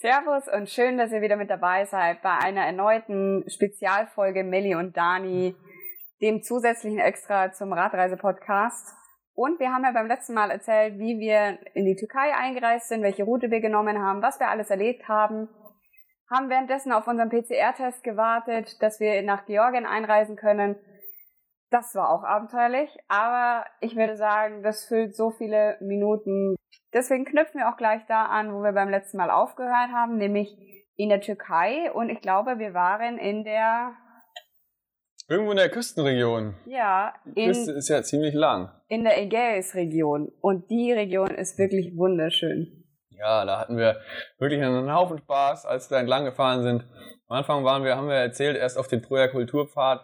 Servus und schön, dass ihr wieder mit dabei seid bei einer erneuten Spezialfolge Melli und Dani, dem zusätzlichen Extra zum Radreise-Podcast. Und wir haben ja beim letzten Mal erzählt, wie wir in die Türkei eingereist sind, welche Route wir genommen haben, was wir alles erlebt haben. Haben währenddessen auf unseren PCR-Test gewartet, dass wir nach Georgien einreisen können. Das war auch abenteuerlich, aber ich würde sagen, das füllt so viele Minuten Deswegen knüpfen wir auch gleich da an, wo wir beim letzten Mal aufgehört haben, nämlich in der Türkei. Und ich glaube, wir waren in der. Irgendwo in der Küstenregion. Ja. Die Küste ist ja ziemlich lang. In der Ägäis-Region. Und die Region ist wirklich wunderschön. Ja, da hatten wir wirklich einen Haufen Spaß, als wir da entlang gefahren sind. Am Anfang waren wir, haben wir erzählt, erst auf dem Troja Kulturpfad.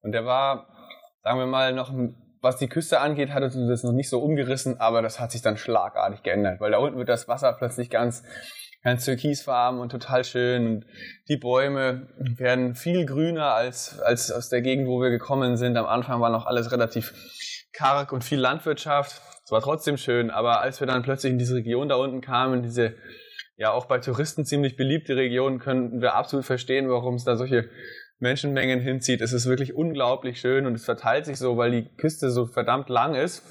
Und der war, sagen wir mal, noch was die Küste angeht, hat uns das noch nicht so umgerissen, aber das hat sich dann schlagartig geändert, weil da unten wird das Wasser plötzlich ganz, ganz türkisfarben und total schön und die Bäume werden viel grüner als, als aus der Gegend, wo wir gekommen sind. Am Anfang war noch alles relativ karg und viel Landwirtschaft. Es war trotzdem schön, aber als wir dann plötzlich in diese Region da unten kamen, diese ja auch bei Touristen ziemlich beliebte Region, könnten wir absolut verstehen, warum es da solche Menschenmengen hinzieht. Es ist wirklich unglaublich schön und es verteilt sich so, weil die Küste so verdammt lang ist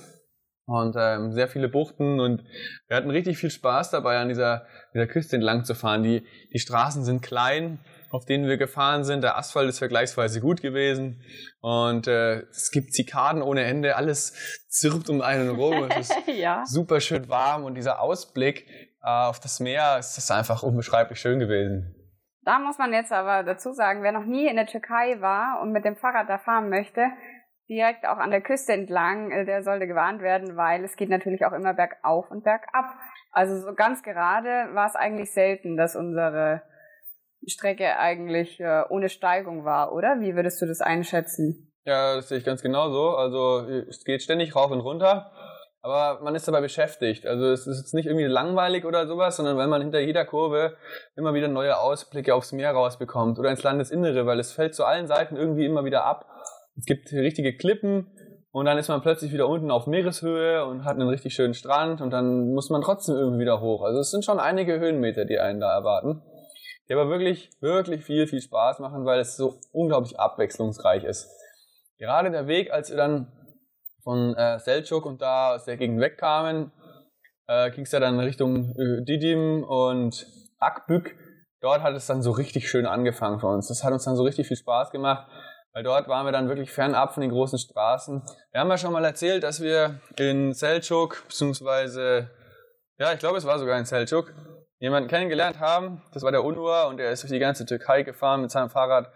und ähm, sehr viele Buchten und wir hatten richtig viel Spaß dabei, an dieser, dieser Küste entlang zu fahren. Die, die Straßen sind klein, auf denen wir gefahren sind. Der Asphalt ist vergleichsweise gut gewesen und äh, es gibt Zikaden ohne Ende. Alles zirpt um einen rum. Es ist ja. super schön warm und dieser Ausblick äh, auf das Meer ist das einfach unbeschreiblich schön gewesen. Da muss man jetzt aber dazu sagen, wer noch nie in der Türkei war und mit dem Fahrrad da fahren möchte, direkt auch an der Küste entlang, äh, der sollte gewarnt werden, weil es geht natürlich auch immer bergauf und bergab. Also so ganz gerade war es eigentlich selten, dass unsere Strecke eigentlich äh, ohne Steigung war, oder? Wie würdest du das einschätzen? Ja, das sehe ich ganz genau so. Also es geht ständig rauf und runter aber man ist dabei beschäftigt. Also es ist jetzt nicht irgendwie langweilig oder sowas, sondern weil man hinter jeder Kurve immer wieder neue Ausblicke aufs Meer rausbekommt oder ins Landesinnere, weil es fällt zu allen Seiten irgendwie immer wieder ab. Es gibt richtige Klippen und dann ist man plötzlich wieder unten auf Meereshöhe und hat einen richtig schönen Strand und dann muss man trotzdem irgendwie wieder hoch. Also es sind schon einige Höhenmeter, die einen da erwarten. Die aber wirklich, wirklich viel, viel Spaß machen, weil es so unglaublich abwechslungsreich ist. Gerade der Weg, als wir dann von äh, Selçuk und da aus der Gegend wegkamen, äh, ging es ja dann Richtung äh, Didim und Akbük. Dort hat es dann so richtig schön angefangen für uns. Das hat uns dann so richtig viel Spaß gemacht, weil dort waren wir dann wirklich fernab von den großen Straßen. Wir haben ja schon mal erzählt, dass wir in Selçuk, beziehungsweise, ja, ich glaube, es war sogar in Selçuk, jemanden kennengelernt haben. Das war der Unur und der ist durch die ganze Türkei gefahren mit seinem Fahrrad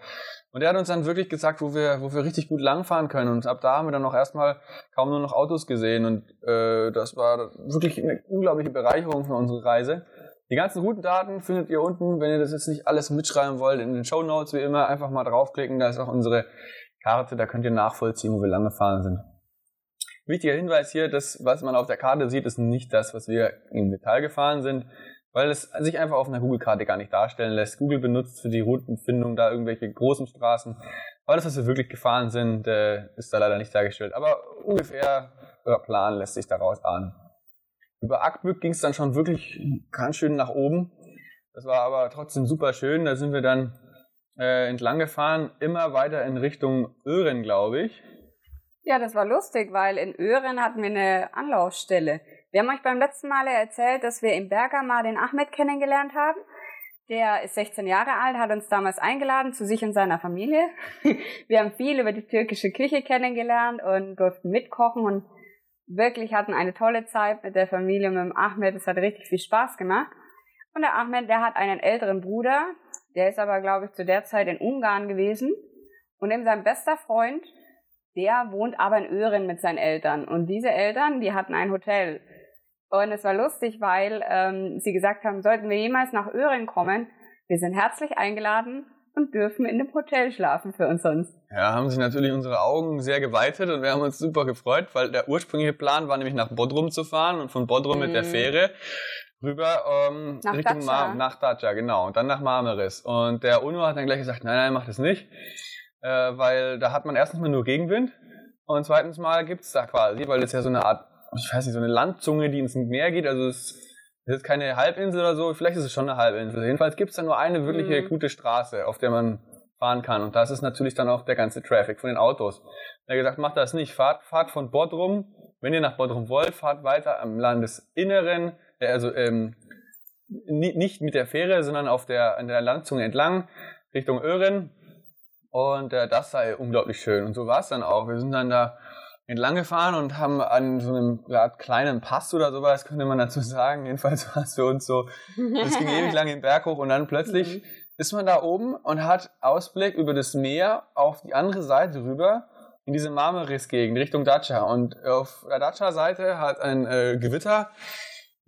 und er hat uns dann wirklich gesagt, wo wir, wo wir richtig gut langfahren können. Und ab da haben wir dann noch erstmal kaum nur noch Autos gesehen. Und äh, das war wirklich eine unglaubliche Bereicherung für unsere Reise. Die ganzen Routendaten findet ihr unten, wenn ihr das jetzt nicht alles mitschreiben wollt, in den Show Notes wie immer, einfach mal draufklicken. Da ist auch unsere Karte, da könnt ihr nachvollziehen, wo wir lang gefahren sind. Wichtiger Hinweis hier, das, was man auf der Karte sieht, ist nicht das, was wir im Detail gefahren sind weil es sich einfach auf einer Google-Karte gar nicht darstellen lässt. Google benutzt für die Routenfindung da irgendwelche großen Straßen. Das, was wir wirklich gefahren sind, äh, ist da leider nicht dargestellt. Aber ungefähr oder Plan lässt sich daraus ahnen. Über Akbük ging es dann schon wirklich ganz schön nach oben. Das war aber trotzdem super schön. Da sind wir dann äh, entlang gefahren, immer weiter in Richtung Ören, glaube ich. Ja, das war lustig, weil in Ören hatten wir eine Anlaufstelle. Wir haben euch beim letzten Mal erzählt, dass wir im Bergamo den Ahmed kennengelernt haben. Der ist 16 Jahre alt, hat uns damals eingeladen zu sich und seiner Familie. Wir haben viel über die türkische Küche kennengelernt und durften mitkochen und wirklich hatten eine tolle Zeit mit der Familie und mit dem Ahmed. Es hat richtig viel Spaß gemacht. Und der Ahmed, der hat einen älteren Bruder, der ist aber, glaube ich, zu der Zeit in Ungarn gewesen. Und eben sein bester Freund, der wohnt aber in Öhren mit seinen Eltern. Und diese Eltern, die hatten ein Hotel. Und es war lustig, weil ähm, sie gesagt haben, sollten wir jemals nach Öhren kommen, wir sind herzlich eingeladen und dürfen in einem Hotel schlafen für uns sonst. Ja, haben sich natürlich unsere Augen sehr geweitet und wir haben uns super gefreut, weil der ursprüngliche Plan war nämlich nach Bodrum zu fahren und von Bodrum mhm. mit der mhm. Fähre rüber ähm, nach Richtung Dacia. Mar nach Dacia, genau, und dann nach Marmaris. Und der UNO hat dann gleich gesagt, nein, nein, mach das nicht, äh, weil da hat man erstens mal nur Gegenwind und zweitens mal gibt's da quasi, weil das ja so eine Art ich weiß nicht, so eine Landzunge, die ins Meer geht. Also es ist keine Halbinsel oder so, vielleicht ist es schon eine Halbinsel. Jedenfalls gibt es da nur eine wirkliche Mhm. gute Straße, auf der man fahren kann. Und das ist natürlich dann auch der ganze Traffic von den Autos. Er hat gesagt, macht das nicht, fahrt, fahrt von Bodrum, wenn ihr nach Bodrum wollt, fahrt weiter am Landesinneren, äh, also ähm, ni- nicht mit der Fähre, sondern auf der, an der Landzunge entlang, Richtung Öhren. Und äh, das sei unglaublich schön. Und so war es dann auch. Wir sind dann da entlang gefahren und haben an so einem ja, kleinen Pass oder sowas, könnte man dazu sagen. Jedenfalls war es für uns so, es ging ewig lang den Berg hoch und dann plötzlich Mhm. ist man da oben und hat Ausblick über das Meer auf die andere Seite rüber in diese Marmaris-Gegend Richtung Dacia. Und auf der Dacia-Seite hat ein äh, Gewitter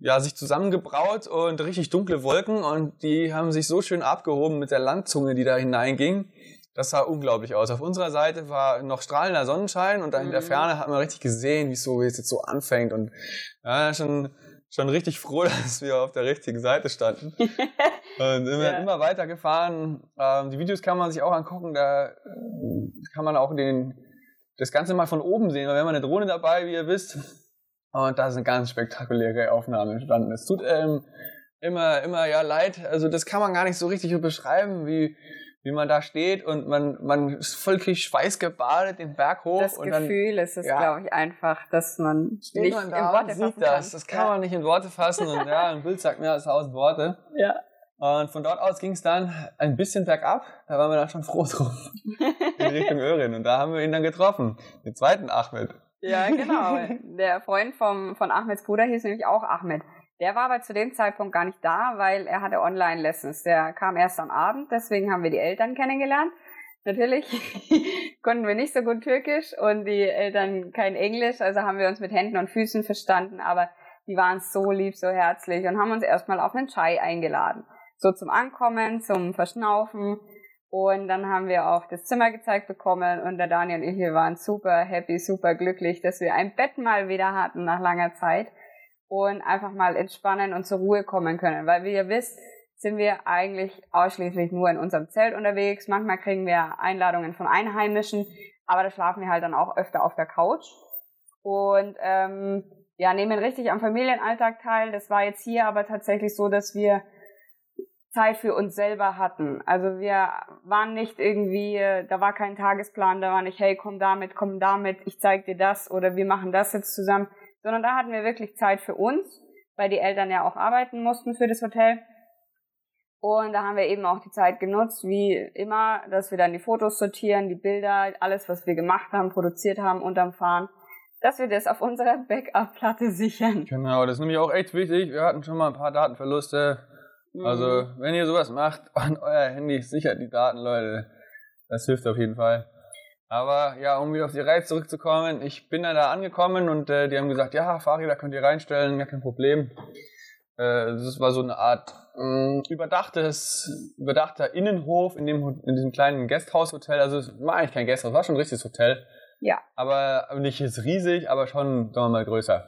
ja, sich zusammengebraut und richtig dunkle Wolken und die haben sich so schön abgehoben mit der Landzunge, die da hineinging. Das sah unglaublich aus. Auf unserer Seite war noch strahlender Sonnenschein und da in der Mhm. Ferne hat man richtig gesehen, wie es so, wie es jetzt so anfängt und ja, schon, schon richtig froh, dass wir auf der richtigen Seite standen. Und immer, Ja. immer weiter gefahren. Ähm, die Videos kann man sich auch angucken, da äh, kann man auch den, das Ganze mal von oben sehen. weil Wir haben eine Drohne dabei, wie ihr wisst. Und da ist eine ganz spektakuläre Aufnahme entstanden. Es tut ähm, immer, immer ja leid. Also das kann man gar nicht so richtig beschreiben, wie, wie man da steht und man, man ist voll schweißgebadet den Berg hoch. Das und dann Gefühl ist es, ja. glaube ich, einfach, dass man steht nicht man in da Worte und sieht das. kann. Das kann man nicht in Worte fassen. Und ja, ein Bild sagt mehr als tausend Worte. Ja. Und von dort aus ging es dann ein bisschen bergab. Da waren wir dann schon froh drum. In Richtung Örin. Und da haben wir ihn dann getroffen. Den zweiten Ahmed. Ja, genau. Der Freund vom, von Ahmeds Bruder hieß nämlich auch Ahmed. Der war aber zu dem Zeitpunkt gar nicht da, weil er hatte Online-Lessons. Der kam erst am Abend, deswegen haben wir die Eltern kennengelernt. Natürlich konnten wir nicht so gut Türkisch und die Eltern kein Englisch, also haben wir uns mit Händen und Füßen verstanden, aber die waren so lieb, so herzlich und haben uns erstmal auf einen Chai eingeladen. So zum Ankommen, zum Verschnaufen und dann haben wir auch das Zimmer gezeigt bekommen und der Daniel und ich, wir waren super happy, super glücklich, dass wir ein Bett mal wieder hatten nach langer Zeit und einfach mal entspannen und zur Ruhe kommen können. Weil wie ihr wisst, sind wir eigentlich ausschließlich nur in unserem Zelt unterwegs. Manchmal kriegen wir Einladungen von Einheimischen, aber da schlafen wir halt dann auch öfter auf der Couch. Und ähm, ja, nehmen richtig am Familienalltag teil. Das war jetzt hier aber tatsächlich so, dass wir Zeit für uns selber hatten. Also wir waren nicht irgendwie, äh, da war kein Tagesplan, da war nicht, hey, komm damit, komm damit, ich zeig dir das oder wir machen das jetzt zusammen, sondern da hatten wir wirklich Zeit für uns, weil die Eltern ja auch arbeiten mussten für das Hotel. Und da haben wir eben auch die Zeit genutzt, wie immer, dass wir dann die Fotos sortieren, die Bilder, alles, was wir gemacht haben, produziert haben unterm Fahren, dass wir das auf unserer Backup-Platte sichern. Genau, das ist nämlich auch echt wichtig. Wir hatten schon mal ein paar Datenverluste. Also, Mhm. wenn ihr sowas macht und euer Handy sichert die Daten, Leute, das hilft auf jeden Fall. Aber ja, um wieder auf die Reihe zurückzukommen, ich bin dann da angekommen und äh, die haben gesagt, ja, Fahrräder könnt ihr reinstellen, gar kein Problem. Äh, das war so eine Art mh, überdachtes, überdachter Innenhof in, dem, in diesem kleinen Gasthaushotel. Also es war eigentlich kein Gasthaus, war schon ein richtiges Hotel. Ja. Aber nicht jetzt riesig, aber schon, sagen wir mal, größer.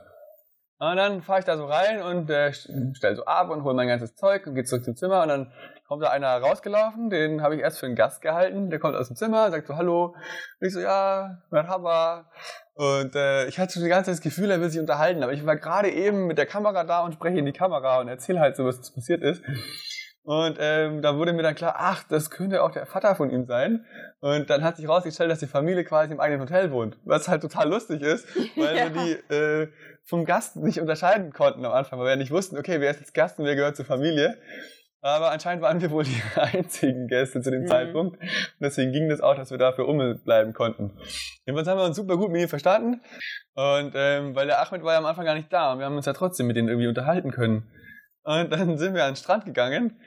Und dann fahre ich da so rein und äh, stell so ab und hole mein ganzes Zeug und gehe zurück zum Zimmer und dann kommt da einer rausgelaufen, den habe ich erst für einen Gast gehalten, der kommt aus dem Zimmer, sagt so Hallo. Und ich so, ja, Merhaba. Und äh, ich hatte schon die ganze Zeit das Gefühl, er will sich unterhalten, aber ich war gerade eben mit der Kamera da und spreche in die Kamera und erzähle halt so, was passiert ist. Und ähm, da wurde mir dann klar, ach, das könnte auch der Vater von ihm sein. Und dann hat sich rausgestellt, dass die Familie quasi im eigenen Hotel wohnt. Was halt total lustig ist, weil Ja. wir die äh, vom Gast nicht unterscheiden konnten am Anfang, weil wir nicht wussten, okay, wer ist jetzt Gast und wer gehört zur Familie. Aber anscheinend waren wir wohl die einzigen Gäste zu dem Mhm. Zeitpunkt. Und deswegen ging das auch, dass wir dafür bleiben konnten. Jedenfalls haben wir uns super gut mit ihm verstanden. Und ähm, weil der Ahmed war ja am Anfang gar nicht da und wir haben uns ja trotzdem mit denen irgendwie unterhalten können. Und dann sind wir an den Strand gegangen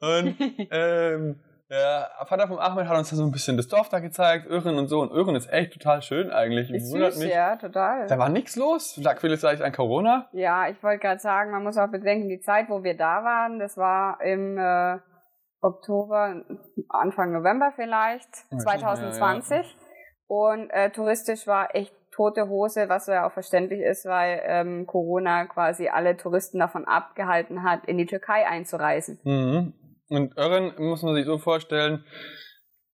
und ähm, der Vater vom Ahmed hat uns da so ein bisschen das Dorf da gezeigt, Öhren und so. Und Öhren ist echt total schön eigentlich. Ist Wundert süß, mich. ja, total. Da war nichts los. Lag vielleicht an Corona. Ja, ich wollte gerade sagen, man muss auch bedenken, die Zeit, wo wir da waren, das war im äh, Oktober, Anfang November vielleicht, Ja, 2020. Und äh, touristisch war echt tote Hose, was ja auch verständlich ist, weil ähm, Corona quasi alle Touristen davon abgehalten hat, in die Türkei einzureisen. Mhm. Und Ören muss man sich so vorstellen,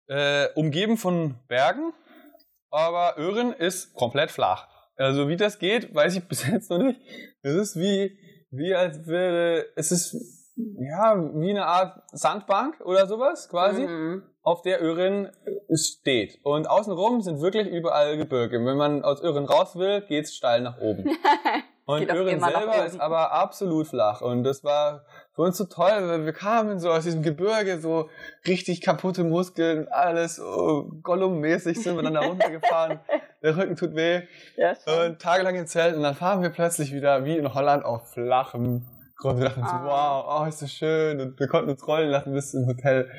äh, umgeben von Bergen, aber Ören ist komplett flach. Also wie das geht, weiß ich bis jetzt noch nicht. Das ist wie, wie als würde, es ist ja, wie eine Art Sandbank oder sowas quasi, mhm. auf der Öhren steht. Und außenrum sind wirklich überall Gebirge. Wenn man aus Öhren raus will, geht's steil nach oben. Und Öhren selber ist aber absolut flach. Und das war für uns so toll, weil wir kamen so aus diesem Gebirge, so richtig kaputte Muskeln, alles so Gollum-mäßig sind wir dann da runtergefahren. Der Rücken tut weh. Ja, und tagelang im Zelt. Und dann fahren wir plötzlich wieder wie in Holland auf flachem Grund. Wir dachten ah. so, wow, oh, ist das schön. Und wir konnten uns rollen lassen bis zum Hotel.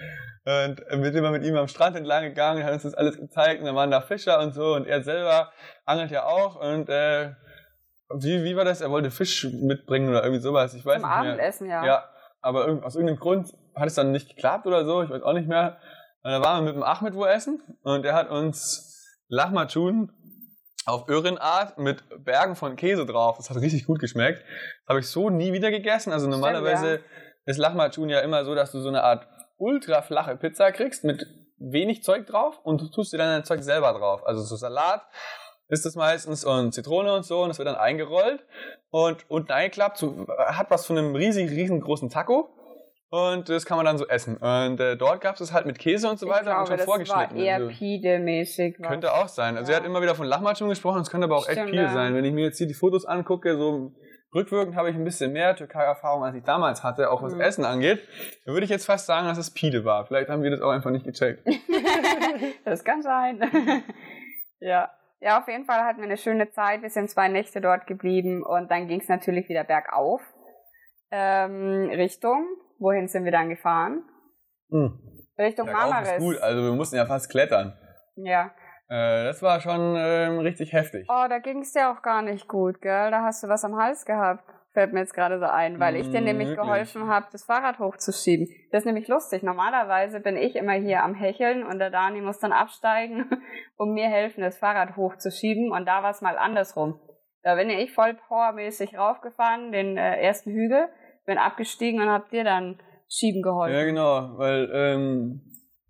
Und wir sind immer mit ihm am Strand entlang gegangen, hat uns das alles gezeigt. Und dann waren da Fischer und so. Und er selber angelt ja auch. Und äh, wie, wie war das? Er wollte Fisch mitbringen oder irgendwie sowas. Ich weiß Zum nicht mehr. Abendessen, ja. Ja, aber aus irgendeinem Grund hat es dann nicht geklappt oder so. Ich weiß auch nicht mehr. Und dann waren wir mit dem Ahmed wo essen. Und er hat uns Lachmatschun auf Örinart mit Bergen von Käse drauf. Das hat richtig gut geschmeckt. Das habe ich so nie wieder gegessen. Also normalerweise Stimmt, ja. ist Lahmacun ja immer so, dass du so eine Art ultra flache Pizza kriegst mit wenig Zeug drauf und du tust dir dann dein Zeug selber drauf. Also so Salat ist das meistens und Zitrone und so und es wird dann eingerollt und unten eingeklappt. So, hat was von einem riesig riesengroßen Taco und das kann man dann so essen. Und äh, dort gab es es halt mit Käse und so weiter glaube, und schon das vorgeschnitten. War eher also, Pide-mäßig. Könnte auch sein. Also ja. er hat immer wieder von Lachmatschung gesprochen, es könnte aber auch echt Pide sein. Wenn ich mir jetzt hier die Fotos angucke, so rückwirkend habe ich ein bisschen mehr Türkei-Erfahrung, als ich damals hatte, auch was mhm. Essen angeht. Dann würde ich jetzt fast sagen, dass es Pide war. Vielleicht haben wir das auch einfach nicht gecheckt. das kann sein. ja. Ja, auf jeden Fall hatten wir eine schöne Zeit. Wir sind zwei Nächte dort geblieben und dann ging es natürlich wieder bergauf. Ähm, Richtung Wohin sind wir dann gefahren? Hm. Richtung Marmaris. gut, also wir mussten ja fast klettern. Ja. Äh, das war schon ähm, richtig heftig. Oh, da ging es dir auch gar nicht gut, gell? Da hast du was am Hals gehabt. Fällt mir jetzt gerade so ein, weil ich dir nämlich geholfen habe, das Fahrrad hochzuschieben. Das ist nämlich lustig. Normalerweise bin ich immer hier am Hecheln und der Dani muss dann absteigen und mir helfen, das Fahrrad hochzuschieben. Und da war es mal andersrum. Da bin ich voll powermäßig raufgefahren, den äh, ersten Hügel bin abgestiegen und hab dir dann schieben geholfen. Ja, genau, weil ähm,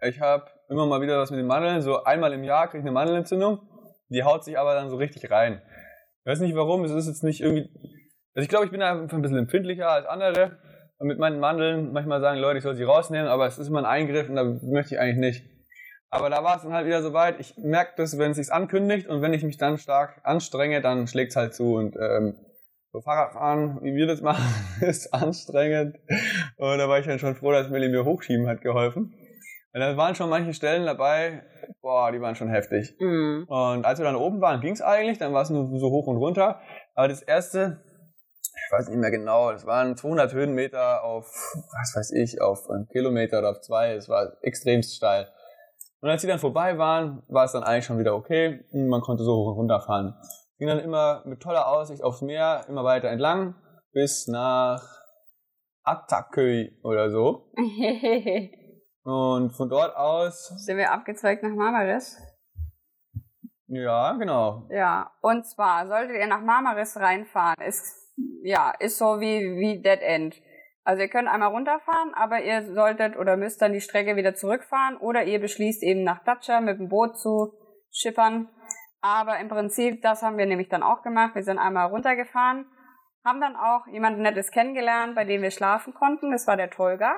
ich habe immer mal wieder was mit den Mandeln. So einmal im Jahr kriege ich eine Mandelentzündung. Die haut sich aber dann so richtig rein. Ich weiß nicht warum, es ist jetzt nicht irgendwie. Also ich glaube, ich bin einfach ein bisschen empfindlicher als andere. Und mit meinen Mandeln manchmal sagen Leute, ich soll sie rausnehmen, aber es ist immer ein Eingriff und da möchte ich eigentlich nicht. Aber da war es dann halt wieder so weit. Ich merke das, wenn es sich ankündigt und wenn ich mich dann stark anstrenge, dann schlägt es halt zu und ähm, so Fahrradfahren, wie wir das machen, ist anstrengend. Und da war ich dann schon froh, dass Millie mir hochschieben hat geholfen. Und da waren schon manche Stellen dabei, boah, die waren schon heftig. Mhm. Und als wir dann oben waren, ging es eigentlich, dann war es nur so hoch und runter. Aber das erste, ich weiß nicht mehr genau, das waren 200 Höhenmeter auf, was weiß ich, auf einen Kilometer oder auf zwei, es war extremst steil. Und als sie dann vorbei waren, war es dann eigentlich schon wieder okay man konnte so hoch und runter fahren ging dann immer mit toller Aussicht aufs Meer immer weiter entlang bis nach Attaköy oder so. Und von dort aus sind wir abgezweigt nach Marmaris. Ja, genau. Ja, und zwar solltet ihr nach Marmaris reinfahren, ist ja, ist so wie wie Dead End. Also ihr könnt einmal runterfahren, aber ihr solltet oder müsst dann die Strecke wieder zurückfahren oder ihr beschließt eben nach Dacia mit dem Boot zu schippern aber im Prinzip, das haben wir nämlich dann auch gemacht. Wir sind einmal runtergefahren, haben dann auch jemanden Nettes kennengelernt, bei dem wir schlafen konnten. Das war der Tolga.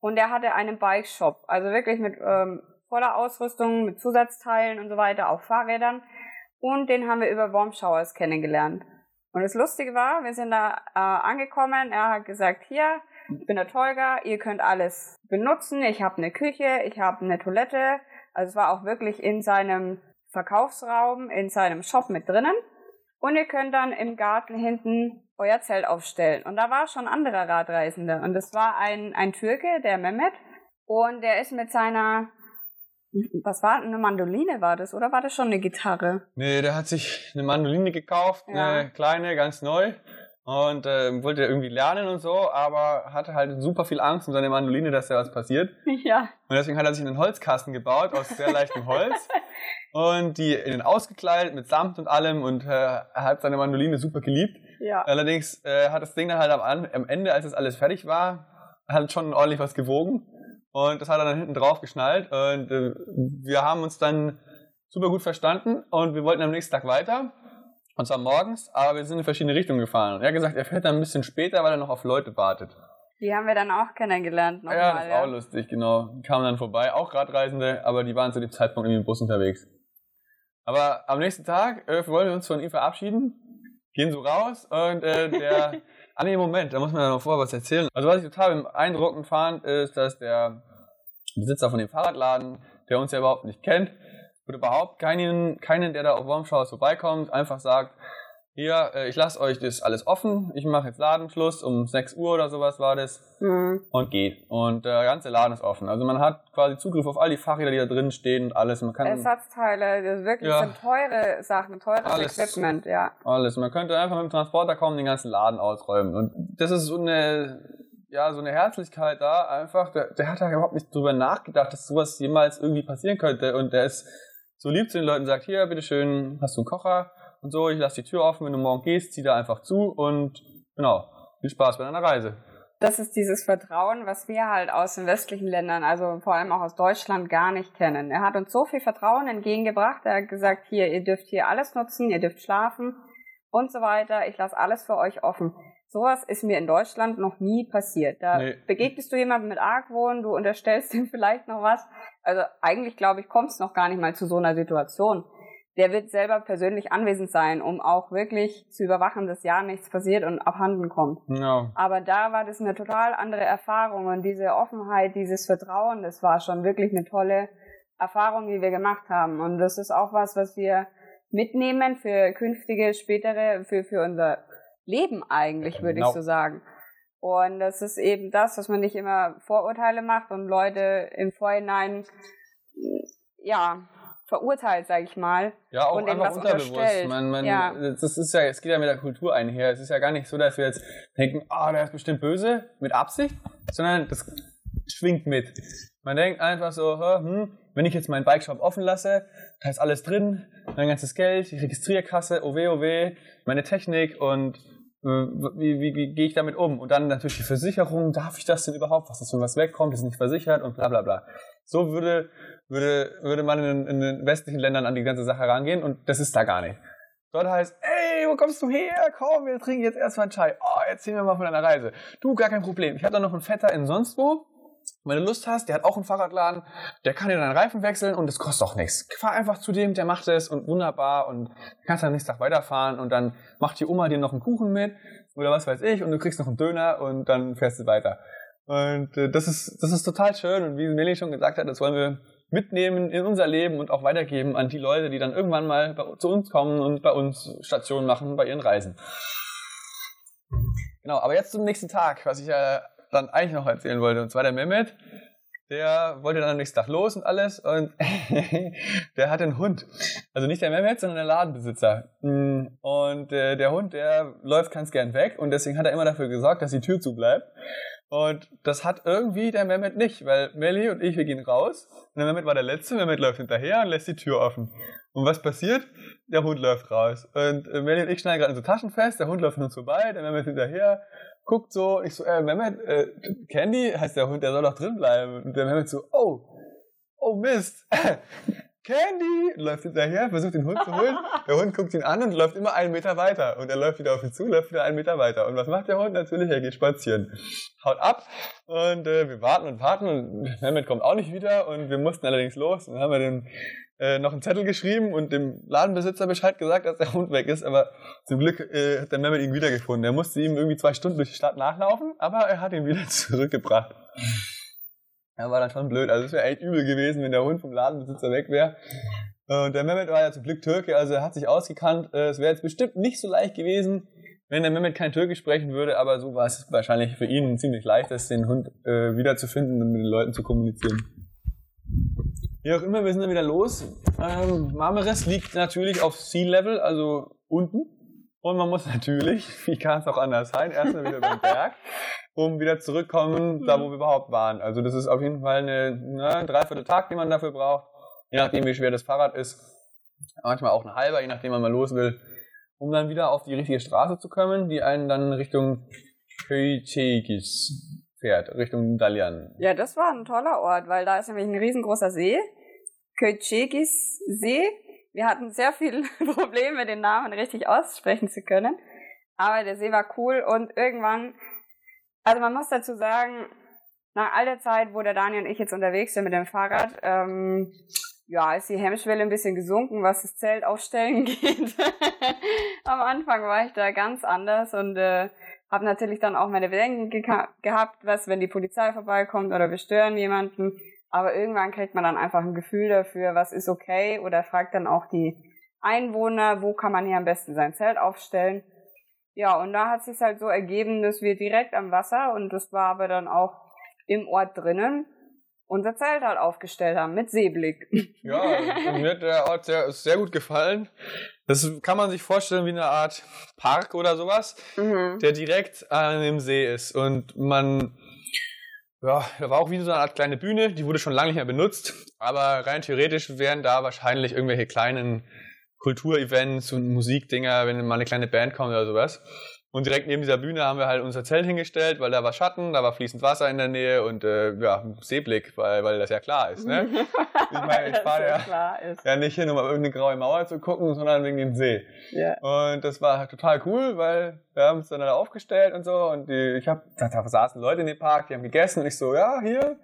Und der hatte einen Bike-Shop. Also wirklich mit ähm, voller Ausrüstung, mit Zusatzteilen und so weiter, auch Fahrrädern. Und den haben wir über Warm Showers kennengelernt. Und das Lustige war, wir sind da äh, angekommen. Er hat gesagt, hier, ich bin der Tolga, ihr könnt alles benutzen. Ich habe eine Küche, ich habe eine Toilette. Also es war auch wirklich in seinem Verkaufsraum in seinem Shop mit drinnen. Und ihr könnt dann im Garten hinten euer Zelt aufstellen. Und da war schon ein anderer Radreisender. Und das war ein, ein Türke, der Mehmet. Und der ist mit seiner, was war, eine Mandoline war das, oder war das schon eine Gitarre? Nee, der hat sich eine Mandoline gekauft, ja. eine kleine, ganz neu und äh, wollte irgendwie lernen und so, aber hatte halt super viel Angst um seine Mandoline, dass da was passiert. Ja. Und deswegen hat er sich einen Holzkasten gebaut aus sehr leichtem Holz und die innen ausgekleidet mit Samt und allem und äh, hat seine Mandoline super geliebt. Ja. Allerdings äh, hat das Ding dann halt am, am Ende, als das alles fertig war, hat schon ordentlich was gewogen und das hat er dann hinten drauf geschnallt und äh, wir haben uns dann super gut verstanden und wir wollten am nächsten Tag weiter Und zwar morgens, aber wir sind in verschiedene Richtungen gefahren. Und er hat gesagt, er fährt dann ein bisschen später, weil er noch auf Leute wartet. Die haben wir dann auch kennengelernt nochmal. ja, das ist auch lustig, genau. Die kamen dann vorbei, auch Radreisende, aber die waren zu dem Zeitpunkt irgendwie im Bus unterwegs. Aber am nächsten Tag äh, wollen wir uns von ihm verabschieden, gehen so raus und äh, der... ah nee, Moment, da muss man ja noch vorher was erzählen. Also was ich total beeindruckend fand, ist, dass der Besitzer von dem Fahrradladen, der uns ja überhaupt nicht kennt, oder überhaupt keinen, keinen, der da auf Wormshows vorbeikommt, einfach sagt, hier, äh, ich lasse euch das alles offen, ich mache jetzt Ladenschluss, um 6 Uhr oder sowas war das, Mhm. und geht. Und der ganze Laden ist offen. Also man hat quasi Zugriff auf all die Fahrräder, die da drin stehen und alles. Man kann Ersatzteile, das ist wirklich Ja. sind teure Sachen, teures Alles. Equipment, ja. alles. Man könnte einfach mit dem Transporter kommen, den ganzen Laden ausräumen. Und das ist so eine, ja, so eine Herzlichkeit da einfach. Der, der hat da überhaupt nicht drüber nachgedacht, dass sowas jemals irgendwie passieren könnte. Und der ist so lieb zu den Leuten, sagt, hier, bitteschön, hast du einen Kocher und so, ich lasse die Tür offen, wenn du morgen gehst, zieh da einfach zu und genau, viel Spaß bei deiner Reise. Das ist dieses Vertrauen, was wir halt aus den westlichen Ländern, also vor allem auch aus Deutschland, gar nicht kennen. Er hat uns so viel Vertrauen entgegengebracht. Er hat gesagt, hier, ihr dürft hier alles nutzen, ihr dürft schlafen und so weiter. Ich lasse alles für euch offen. Sowas ist mir in Deutschland noch nie passiert. Da Nee. begegnest du jemandem mit Argwohn, du unterstellst ihm vielleicht noch was. Also eigentlich, glaube ich, kommst noch gar nicht mal zu so einer Situation. Der wird selber persönlich anwesend sein, um auch wirklich zu überwachen, dass ja nichts passiert und abhanden kommt. Ja. Aber da war das eine total andere Erfahrung und diese Offenheit, dieses Vertrauen, das war schon wirklich eine tolle Erfahrung, die wir gemacht haben. Und das ist auch was, was wir mitnehmen für künftige, spätere, für, für unser Leben eigentlich, würde Genau. ich so sagen. Und das ist eben das, dass man nicht immer Vorurteile macht und Leute im Vorhinein, ja, verurteilt, sag ich mal. Ja, auch und einfach was unterbewusst. Man, man, Ja. Das ist ja, es geht ja mit der Kultur einher. Es ist ja gar nicht so, dass wir jetzt denken, ah, der ist bestimmt böse, mit Absicht, sondern das schwingt mit. Man denkt einfach so, hm, wenn ich jetzt meinen Bikeshop offen lasse, da ist alles drin, mein ganzes Geld, die Registrierkasse, oh weh, oh meine Technik und wie, wie, wie gehe ich damit um? Und dann natürlich die Versicherung, darf ich das denn überhaupt? Was ist, wenn was wegkommt, ist nicht versichert und bla bla bla. So würde, würde, würde man in, in den westlichen Ländern an die ganze Sache rangehen und das ist da gar nicht. Dort heißt, ey, wo kommst du her? Komm, wir trinken jetzt erstmal einen Chai. Oh, erzähl mir mal von deiner Reise. Du, gar kein Problem. Ich habe da noch einen Vetter in sonst wo. Wenn du Lust hast, der hat auch einen Fahrradladen, der kann dir deinen Reifen wechseln und es kostet auch nichts. Fahr einfach zu dem, der macht es und wunderbar und kannst am nächsten Tag weiterfahren und dann macht die Oma dir noch einen Kuchen mit oder was weiß ich und du kriegst noch einen Döner und dann fährst du weiter. Und äh, das ist das ist total schön und wie Melly schon gesagt hat, das wollen wir mitnehmen in unser Leben und auch weitergeben an die Leute, die dann irgendwann mal bei, zu uns kommen und bei uns Stationen machen bei ihren Reisen. Genau, aber jetzt zum nächsten Tag, was ich ja dann eigentlich noch erzählen wollte, und zwar der Mehmet, der wollte dann am nächsten Tag los und alles und der hat einen Hund. Also nicht der Mehmet, sondern der Ladenbesitzer. Mm, Und äh, der Hund, der läuft ganz gern weg und deswegen hat er immer dafür gesorgt, dass die Tür zu bleibt. Und das hat irgendwie der Mehmet nicht, weil Melly und ich, wir gehen raus und der Mehmet war der Letzte, Mehmet läuft hinterher und lässt die Tür offen. Und was passiert? Der Hund läuft raus. Und äh, Melly und ich schneiden gerade so Taschen fest, der Hund läuft an uns vorbei, der Mehmet hinterher, guckt so, ich so, äh, Mehmet, äh, Candy heißt der Hund, der soll doch drin bleiben. Und der Mehmet so, oh, oh Mist. Candy läuft hinterher, versucht den Hund zu holen. Der Hund guckt ihn an und läuft immer einen Meter weiter. Und er läuft wieder auf ihn zu, läuft wieder einen Meter weiter. Und was macht der Hund? Natürlich, er geht spazieren. Haut ab und äh, wir warten und warten und Mehmet kommt auch nicht wieder und wir mussten allerdings los. Und dann haben wir den, äh, noch einen Zettel geschrieben und dem Ladenbesitzer Bescheid gesagt, dass der Hund weg ist. Aber zum Glück äh, hat der Mehmet ihn wiedergefunden. Er musste ihm irgendwie zwei Stunden durch die Stadt nachlaufen, aber er hat ihn wieder zurückgebracht. Ja, war dann schon blöd. Also es wäre echt übel gewesen, wenn der Hund vom Ladenbesitzer weg wäre. Und der Mehmet war ja zum Glück Türke, also er hat sich ausgekannt. Äh, Es wäre jetzt bestimmt nicht so leicht gewesen, wenn der Mehmet kein Türkisch sprechen würde, aber so war es wahrscheinlich für ihn ziemlich leicht, das den Hund äh, wiederzufinden und mit den Leuten zu kommunizieren. Wie auch immer, wir sind dann wieder los. Ähm, Marmaris liegt natürlich auf Sea Level, also unten. Und man muss natürlich, wie kann es auch anders sein, erstmal wieder über den Berg, um wieder zurückkommen, da wo wir überhaupt waren. Also das ist auf jeden Fall eine, ein Dreiviertel Tag, den man dafür braucht, je nachdem wie schwer das Fahrrad ist. Manchmal auch ein halber, je nachdem man mal los will, um dann wieder auf die richtige Straße zu kommen, die einen dann Richtung Köyçekis fährt, Richtung Dalian. Ja, das war ein toller Ort, weil da ist nämlich ein riesengroßer See, Köyçekis See. Wir hatten sehr viele Probleme, den Namen richtig aussprechen zu können. Aber der See war cool und irgendwann, also man muss dazu sagen, nach all der Zeit, wo der Daniel und ich jetzt unterwegs sind mit dem Fahrrad, ähm, ja, ist die Hemmschwelle ein bisschen gesunken, was das Zelt aufstellen geht. Am Anfang war ich da ganz anders und äh, habe natürlich dann auch meine Bedenken ge gehabt, was, wenn die Polizei vorbeikommt oder wir stören jemanden. Aber irgendwann kriegt man dann einfach ein Gefühl dafür, was ist okay oder fragt dann auch die Einwohner, wo kann man hier am besten sein Zelt aufstellen. Ja, und da hat sich halt so ergeben, dass wir direkt am Wasser und das war aber dann auch im Ort drinnen unser Zelt halt aufgestellt haben mit Seeblick. Ja, mir hat der Ort sehr, sehr gut gefallen. Das kann man sich vorstellen wie eine Art Park oder sowas, mhm. der direkt an dem See ist. Und man, ja, da war auch wie so eine Art kleine Bühne, die wurde schon lange nicht mehr benutzt. Aber rein theoretisch wären da wahrscheinlich irgendwelche kleinen Kulturevents und Musikdinger, wenn mal eine kleine Band kommt oder sowas. Und direkt neben dieser Bühne haben wir halt unser Zelt hingestellt, weil da war Schatten, da war fließend Wasser in der Nähe und äh, ja, Seeblick, weil, weil das ja klar ist. Ne? Ich meine, ich fahre ja, ja nicht hin, um auf irgendeine graue Mauer zu gucken, sondern wegen dem See. Ja. Und das war total cool, weil wir haben uns dann da aufgestellt und so und die, ich habe, da, da saßen Leute in dem Park, die haben gegessen und ich so, ja, hier,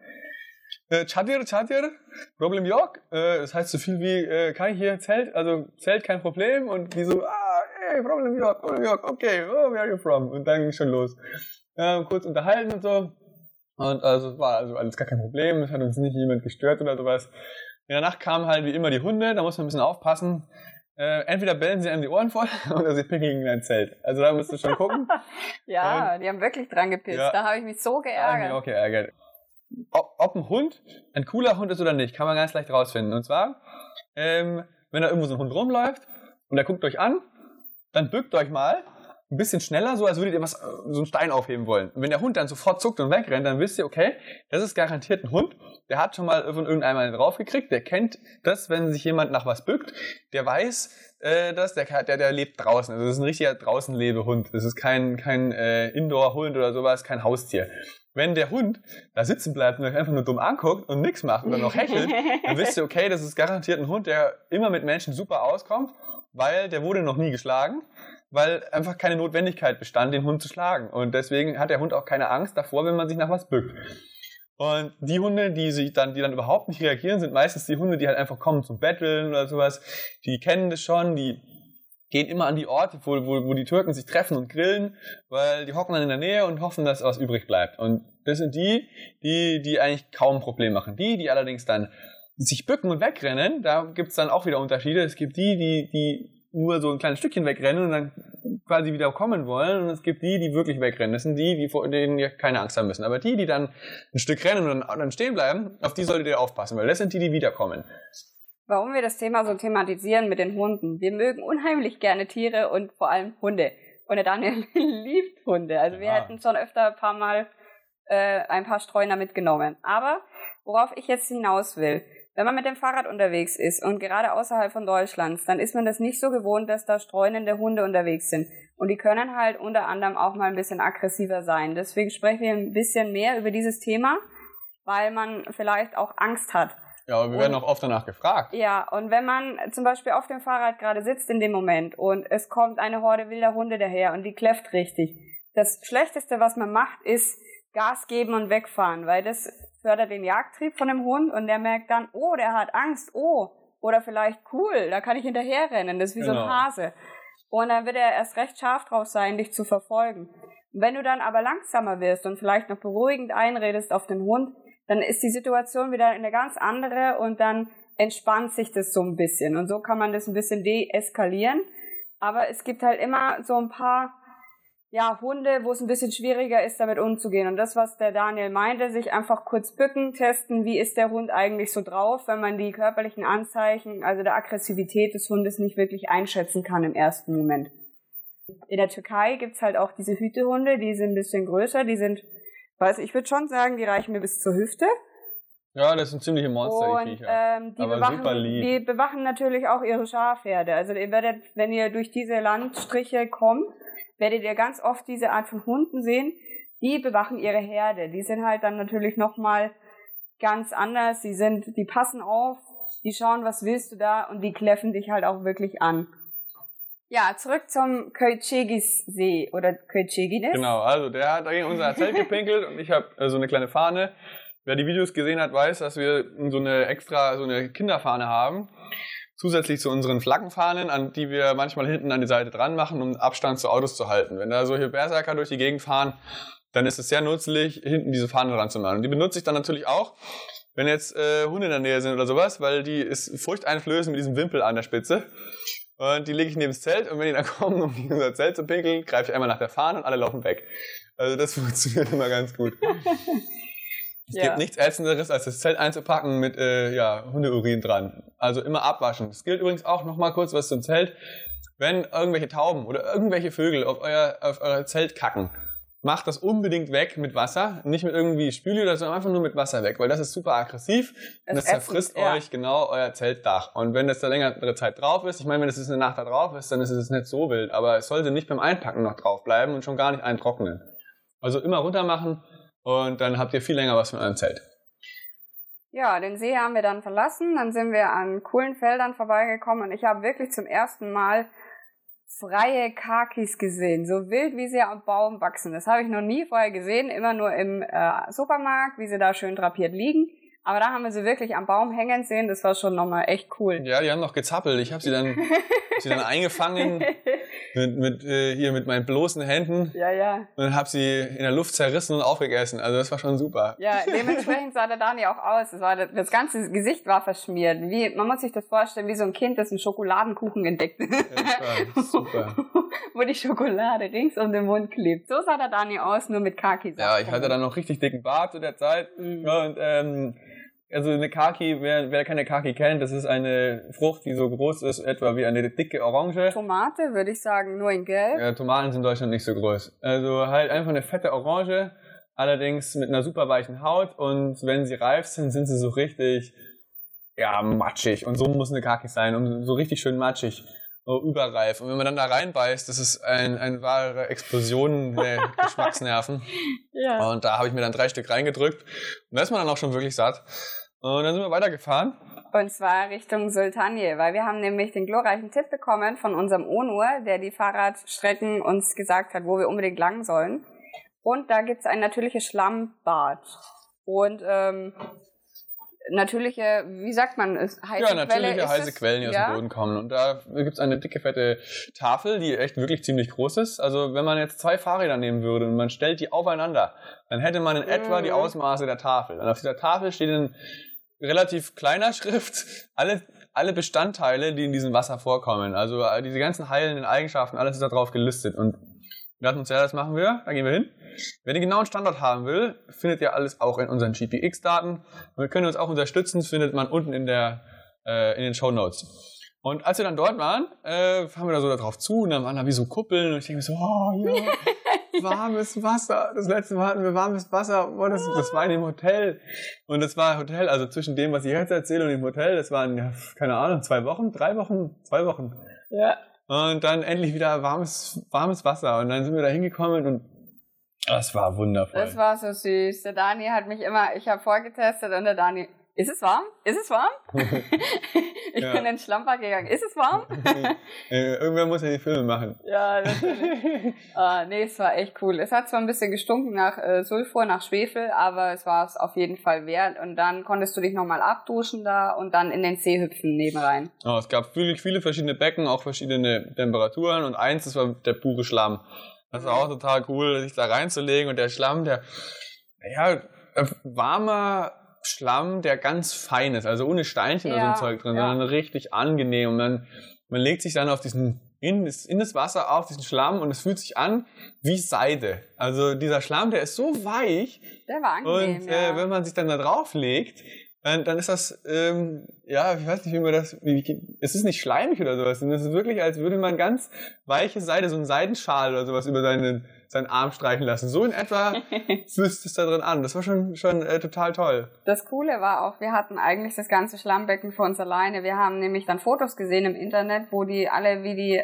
äh, Chadir, Chadir, Problem York, äh, das heißt so viel wie, äh, kann ich hier Zelt, also Zelt kein Problem und die so, ah, hey, New York, New York, okay, oh, where are you from? Und dann ging schon los. Ja, kurz unterhalten und so. Und also war also alles gar kein Problem, es hat uns nicht jemand gestört oder sowas. In der Nacht kamen halt wie immer die Hunde, da muss man ein bisschen aufpassen. Äh, entweder bellen sie einem die Ohren voll oder sie picken in dein Zelt. Also da musst du schon gucken. ja, und, die haben wirklich dran gepisst. Ja, da habe ich mich so geärgert. Da habe ich mich auch geärgert. Ob, ein Hund ein cooler Hund ist oder nicht, kann man ganz leicht rausfinden. Und zwar, ähm, wenn da irgendwo so ein Hund rumläuft und der guckt euch an dann bückt euch mal ein bisschen schneller, so als würdet ihr was, so einen Stein aufheben wollen. Und wenn der Hund dann sofort zuckt und wegrennt, dann wisst ihr, okay, das ist garantiert ein Hund, der hat schon mal von irgendeinem draufgekriegt, der kennt das, wenn sich jemand nach was bückt, der weiß äh, das, der, der, der lebt draußen. Also das ist ein richtiger Draußenlebehund. Das ist kein, kein äh, Indoor-Hund oder sowas, kein Haustier. Wenn der Hund da sitzen bleibt und euch einfach nur dumm anguckt und nichts macht oder noch hechelt, dann wisst ihr, okay, das ist garantiert ein Hund, der immer mit Menschen super auskommt weil der wurde noch nie geschlagen, weil einfach keine Notwendigkeit bestand, den Hund zu schlagen. Und deswegen hat der Hund auch keine Angst davor, wenn man sich nach was bückt. Und die Hunde, die sich dann, die dann überhaupt nicht reagieren, sind meistens die Hunde, die halt einfach kommen zum Betteln oder sowas. Die kennen das schon, die gehen immer an die Orte, wo, wo, wo die Türken sich treffen und grillen, weil die hocken dann in der Nähe und hoffen, dass was übrig bleibt. Und das sind die, die, die eigentlich kaum ein Problem machen. Die, die allerdings dann sich bücken und wegrennen, da gibt's dann auch wieder Unterschiede. Es gibt die, die, die nur so ein kleines Stückchen wegrennen und dann quasi wieder kommen wollen. Und es gibt die, die wirklich wegrennen. Das sind die, die vor denen ihr keine Angst haben müssen. Aber die, die dann ein Stück rennen und dann stehen bleiben, auf die solltet ihr aufpassen, weil das sind die, die wiederkommen. Warum wir das Thema so thematisieren mit den Hunden. Wir mögen unheimlich gerne Tiere und vor allem Hunde. Und der Daniel liebt Hunde. Also wir ja. hätten schon öfter ein paar Mal äh, ein paar Streuner mitgenommen. Aber worauf ich jetzt hinaus will, wenn man mit dem Fahrrad unterwegs ist und gerade außerhalb von Deutschlands, dann ist man das nicht so gewohnt, dass da streunende Hunde unterwegs sind. Und die können halt unter anderem auch mal ein bisschen aggressiver sein. Deswegen sprechen wir ein bisschen mehr über dieses Thema, weil man vielleicht auch Angst hat. Ja, aber wir und, werden auch oft danach gefragt. Ja, und wenn man zum Beispiel auf dem Fahrrad gerade sitzt in dem Moment und es kommt eine Horde wilder Hunde daher und die kläfft richtig. Das Schlechteste, was man macht, ist Gas geben und wegfahren, weil das fördert den Jagdtrieb von dem Hund und der merkt dann, oh, der hat Angst, oh, oder vielleicht cool, da kann ich hinterherrennen, das ist wie genau. so ein genau. Hase. Und dann wird er erst recht scharf drauf sein, dich zu verfolgen. Und wenn du dann aber langsamer wirst und vielleicht noch beruhigend einredest auf den Hund, dann ist die Situation wieder eine ganz andere und dann entspannt sich das so ein bisschen. Und so kann man das ein bisschen deeskalieren. Aber es gibt halt immer so ein paar ja, Hunde, wo es ein bisschen schwieriger ist, damit umzugehen. Und das, was der Daniel meinte, sich einfach kurz bücken, testen, wie ist der Hund eigentlich so drauf, wenn man die körperlichen Anzeichen, also der Aggressivität des Hundes nicht wirklich einschätzen kann im ersten Moment. In der Türkei gibt's halt auch diese Hütehunde, die sind ein bisschen größer, die sind, weiß ich würde schon sagen, die reichen mir bis zur Hüfte. Ja, das sind ziemliche Monster, die Viecher. Ähm, die, Aber bewachen, die bewachen natürlich auch ihre Schafherde. Also ihr werdet, wenn ihr durch diese Landstriche kommt, werdet ihr ganz oft diese Art von Hunden sehen, die bewachen ihre Herde. Die sind halt dann natürlich nochmal ganz anders. Die sind, die passen auf, die schauen, was willst du da und die kläffen dich halt auch wirklich an. Ja, zurück zum Kölchegis See oder Kölchegines. Genau, also der hat in unser Zelt gepinkelt und ich habe äh, so eine kleine Fahne. Wer die Videos gesehen hat, weiß, dass wir so eine extra, so eine Kinderfahne haben. Zusätzlich zu unseren Flaggenfahnen, an die wir manchmal hinten an die Seite dran machen, um Abstand zu Autos zu halten. Wenn da solche Berserker durch die Gegend fahren, dann ist es sehr nützlich, hinten diese Fahne dran zu machen. Und die benutze ich dann natürlich auch, wenn jetzt äh, Hunde in der Nähe sind oder sowas, weil die ist furchteinflößend mit diesem Wimpel an der Spitze. Und die lege ich neben das Zelt und wenn die dann kommen, um in unser Zelt zu pinkeln, greife ich einmal nach der Fahne und alle laufen weg. Also das funktioniert immer ganz gut. Es ja. gibt nichts Ätzenderes, als das Zelt einzupacken mit äh, ja, Hundeurin dran. Also immer abwaschen. Das gilt übrigens auch nochmal kurz was zum Zelt. Wenn irgendwelche Tauben oder irgendwelche Vögel auf euer, auf euer Zelt kacken, macht das unbedingt weg mit Wasser. Nicht mit irgendwie Spüli oder so, einfach nur mit Wasser weg, weil das ist super aggressiv und das, das zerfrisst ja. euch genau euer Zeltdach. Und wenn das da längere Zeit drauf ist, ich meine, wenn es eine Nacht da drauf ist, dann ist es nicht so wild, aber es sollte nicht beim Einpacken noch drauf bleiben und schon gar nicht eintrocknen. Also immer runter machen und dann habt ihr viel länger was von eurem Zelt. Ja, den See haben wir dann verlassen, dann sind wir an coolen Feldern vorbeigekommen und ich habe wirklich zum ersten Mal freie Kakis gesehen, so wild wie sie am Baum wachsen. Das habe ich noch nie vorher gesehen, immer nur im äh, Supermarkt, wie sie da schön drapiert liegen. Aber da haben wir sie wirklich am Baum hängen sehen, das war schon nochmal echt cool. Ja, die haben noch gezappelt. Ich habe sie dann, sie dann eingefangen mit, mit äh, hier mit meinen bloßen Händen. Ja, ja. Und habe sie in der Luft zerrissen und aufgegessen. Also das war schon super. Ja, dementsprechend sah der Dani auch aus. Das, war, das ganze Gesicht war verschmiert. Wie, man muss sich das vorstellen, wie so ein Kind, das einen Schokoladenkuchen entdeckt. Ja, super. Wo die Schokolade rings um den Mund klebt. So sah der Dani aus, nur mit kaki Ja, ich hatte dann noch richtig dicken Bart zu der Zeit. Mhm. Und ähm, also eine Kaki, wer, wer keine Kaki kennt, das ist eine Frucht, die so groß ist, etwa wie eine dicke Orange. Tomate, würde ich sagen, nur in Gelb. Ja, Tomaten sind in Deutschland nicht so groß. Also halt einfach eine fette Orange, allerdings mit einer super weichen Haut und wenn sie reif sind, sind sie so richtig, ja, matschig. Und so muss eine Kaki sein, um so richtig schön matschig überreif. Und wenn man dann da reinbeißt, das ist ein, eine wahre Explosion der Geschmacksnerven. ja. Und da habe ich mir dann drei Stück reingedrückt. Und da ist man dann auch schon wirklich satt. Und dann sind wir weitergefahren. Und zwar Richtung Sultanje, weil wir haben nämlich den glorreichen Tipp bekommen von unserem Onur, der die Fahrradstrecken uns gesagt hat, wo wir unbedingt lang sollen. Und da gibt's ein natürliches Schlammbad. Und ähm, natürliche, wie sagt man, heiße Ja, natürliche Quelle heiße Quellen, die aus dem Boden kommen. Und da gibt's eine dicke, fette Tafel, die echt wirklich ziemlich groß ist. Also wenn man jetzt zwei Fahrräder nehmen würde und man stellt die aufeinander, dann hätte man in etwa die mhm. Ausmaße der Tafel. Und auf dieser Tafel steht in relativ kleiner Schrift alle, alle Bestandteile, die in diesem Wasser vorkommen. Also diese ganzen heilenden Eigenschaften, alles ist da drauf gelistet. Und wir dachten uns, ja, das machen wir, da gehen wir hin. Wer den genauen Standort haben will, findet ihr alles auch in unseren GPX-Daten. Wir können uns auch unterstützen, findet man unten in, der, äh, in den Show Notes. Und als wir dann dort waren, äh, fahren wir da so da drauf zu und dann waren da wie so Kuppeln und ich denke mir so, oh ja, warmes Wasser. Das letzte Mal hatten wir warmes Wasser. Oh, das, das war in dem Hotel. Und das war Hotel, also zwischen dem, was ich jetzt erzähle und dem Hotel, das waren, ja, keine Ahnung, zwei Wochen, drei Wochen, zwei Wochen. Ja. Und dann endlich wieder warmes, warmes Wasser. Und dann sind wir da hingekommen und das war wundervoll. Das war so süß. Der Dani hat mich immer, ich habe vorgetestet und der Dani, ist es warm? Ist es warm? ich ja. bin in den Schlammbad gegangen. Ist es warm? äh, irgendwer muss ja die Filme machen. Ja, natürlich. uh, nee, es war echt cool. Es hat zwar ein bisschen gestunken nach äh, Sulfur, nach Schwefel, aber es war es auf jeden Fall wert. Und dann konntest du dich nochmal abduschen da und dann in den See hüpfen nebenrein. Oh, es gab wirklich viele verschiedene Becken, auch verschiedene Temperaturen und eins, das war der pure Schlamm. Das war auch total cool, sich da reinzulegen und der Schlamm, der, ja, warmer Schlamm, der ganz fein ist, also ohne Steinchen ja, oder so ein Zeug drin, ja. sondern richtig angenehm. Und dann, man legt sich dann auf diesen, in das, in das Wasser auf diesen Schlamm und es fühlt sich an wie Seide. Also dieser Schlamm, der ist so weich. Der war angenehm, Und äh, ja. wenn man sich dann da drauf legt, dann, dann ist das, ähm, ja, ich weiß nicht, wie man das, wie, es ist nicht schleimig oder sowas, es ist wirklich, als würde man ganz weiche Seide, so einen Seidenschal oder sowas über seinen, seinen Arm streichen lassen. So in etwa fühlt es da drin an. Das war schon, schon äh, total toll. Das Coole war auch, wir hatten eigentlich das ganze Schlammbecken für uns alleine. Wir haben nämlich dann Fotos gesehen im Internet, wo die alle wie die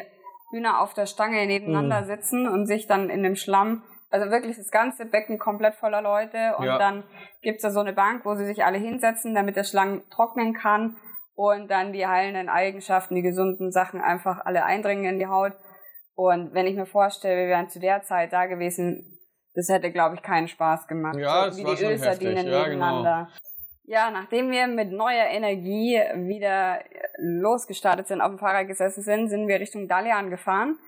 Hühner auf der Stange nebeneinander mm. sitzen und sich dann in dem Schlamm also wirklich das ganze Becken komplett voller Leute und ja. dann gibt's da so eine Bank, wo sie sich alle hinsetzen, damit der Schlang trocknen kann. und dann die heilenden Eigenschaften, die gesunden Sachen einfach alle eindringen in die Haut. Und wenn ich mir vorstelle, wir wären zu der Zeit da gewesen, das hätte, glaube ich, keinen Spaß gemacht. Ja, so, wie war die Ölsardinen. Ja, nebeneinander. Ja, nachdem wir mit neuer Energie wieder losgestartet sind, auf dem Fahrrad gesessen sind, sind wir Richtung Dalian gefahren.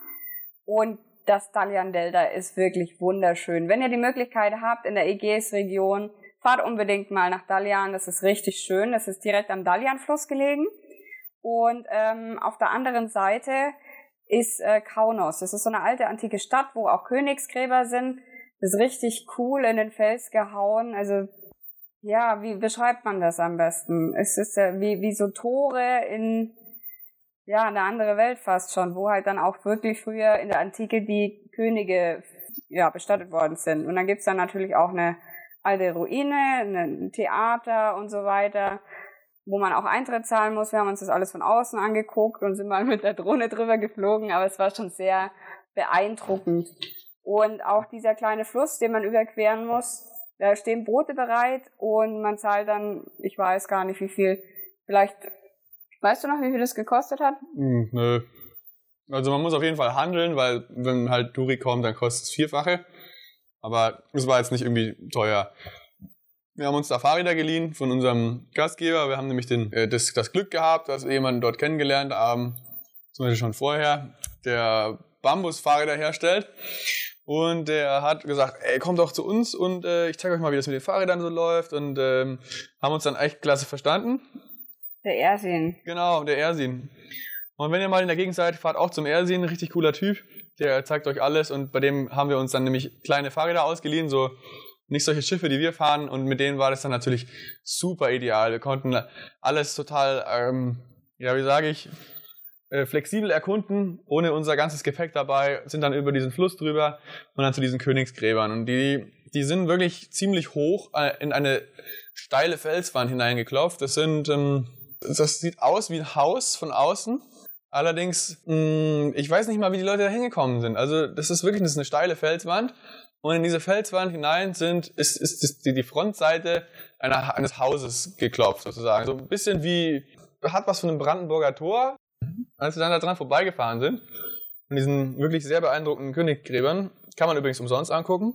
Und das Dalian Delta ist wirklich wunderschön. Wenn ihr die Möglichkeit habt, in der Ägäis-Region, fahrt unbedingt mal nach Dalian. Das ist richtig schön. Das ist direkt am Dalian-Fluss gelegen. Und ähm, auf der anderen Seite ist äh, Kaunos. Das ist so eine alte antike Stadt, wo auch Königsgräber sind. Das ist richtig cool in den Fels gehauen. Also ja, wie beschreibt man das am besten? Es ist ja wie, wie so Tore in ja, eine andere Welt fast schon, wo halt dann auch wirklich früher in der Antike die Könige ja, bestattet worden sind. Und dann gibt's dann natürlich auch eine alte Ruine, ein Theater und so weiter, wo man auch Eintritt zahlen muss. Wir haben uns das alles von außen angeguckt und sind mal mit der Drohne drüber geflogen, aber es war schon sehr beeindruckend. Und auch dieser kleine Fluss, den man überqueren muss, da stehen Boote bereit und man zahlt dann, ich weiß gar nicht wie viel, vielleicht, weißt du noch, wie viel das gekostet hat? Hm, nö. Also man muss auf jeden Fall handeln, weil wenn halt Duri kommt, dann kostet es vierfache. Aber es war jetzt nicht irgendwie teuer. Wir haben uns da Fahrräder geliehen von unserem Gastgeber. Wir haben nämlich den, äh, das, das Glück gehabt, dass wir jemanden dort kennengelernt haben, zum Beispiel schon vorher, der Bambusfahrräder herstellt. Und der hat gesagt, ey, kommt doch zu uns und äh, ich zeige euch mal, wie das mit den Fahrrädern so läuft. Und ähm, haben uns dann echt klasse verstanden. Der Ersin. Genau, der Ersin. Und wenn ihr mal in der Gegend seid, fahrt auch zum Ersin, richtig cooler Typ. Der zeigt euch alles und bei dem haben wir uns dann nämlich kleine Fahrräder ausgeliehen, so nicht solche Schiffe, die wir fahren und mit denen war das dann natürlich super ideal. Wir konnten alles total, ähm, ja, wie sage ich, äh, flexibel erkunden, ohne unser ganzes Gepäck dabei, sind dann über diesen Fluss drüber und dann zu diesen Königsgräbern. Und die, die sind wirklich ziemlich hoch äh, in eine steile Felswand hineingeklopft. Das sind, ähm, das sieht aus wie ein Haus von außen. Allerdings, mh, ich weiß nicht mal, wie die Leute da hingekommen sind. Also das ist wirklich das ist eine steile Felswand. Und in diese Felswand hinein sind, ist, ist die, die Frontseite einer, eines Hauses geklopft sozusagen. So ein bisschen wie, hat was von einem Brandenburger Tor, als wir dann da dran vorbeigefahren sind. Und diesen wirklich sehr beeindruckenden Königgräbern kann man übrigens umsonst angucken.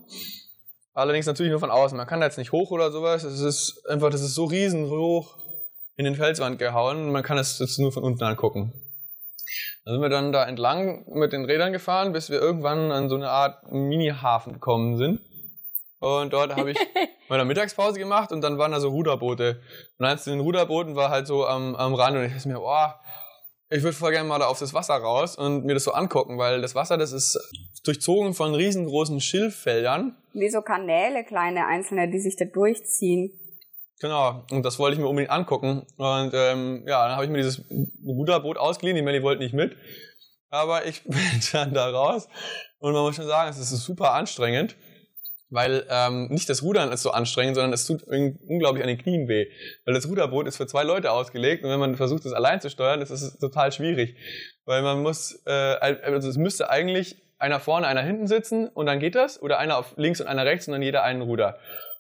Allerdings natürlich nur von außen. Man kann da jetzt nicht hoch oder sowas. Es ist einfach, das ist so riesenhoch in den Felswand gehauen. Man kann es jetzt nur von unten angucken. Da sind wir dann da entlang mit den Rädern gefahren, bis wir irgendwann an so eine Art Mini-Hafen gekommen sind. Und dort habe ich meine Mittagspause gemacht und dann waren da so Ruderboote. Und eins von den Ruderbooten war halt so am, am Rand und ich dachte mir, boah, ich würde voll gerne mal da auf das Wasser raus und mir das so angucken, weil das Wasser, das ist durchzogen von riesengroßen Schilffeldern. Wie so Kanäle, kleine einzelne, die sich da durchziehen. Genau, und das wollte ich mir unbedingt angucken. Und ähm, ja, dann habe ich mir dieses Ruderboot ausgeliehen, die Melli wollte nicht mit. Aber ich bin dann da raus und man muss schon sagen, es ist super anstrengend, weil ähm, nicht das Rudern ist so anstrengend, sondern es tut unglaublich an den Knien weh. Weil das Ruderboot ist für zwei Leute ausgelegt und wenn man versucht, das allein zu steuern, ist total schwierig. Weil man muss, äh, also es müsste eigentlich einer vorne, einer hinten sitzen und dann geht das. Oder einer auf links und einer rechts und dann jeder einen Ruder.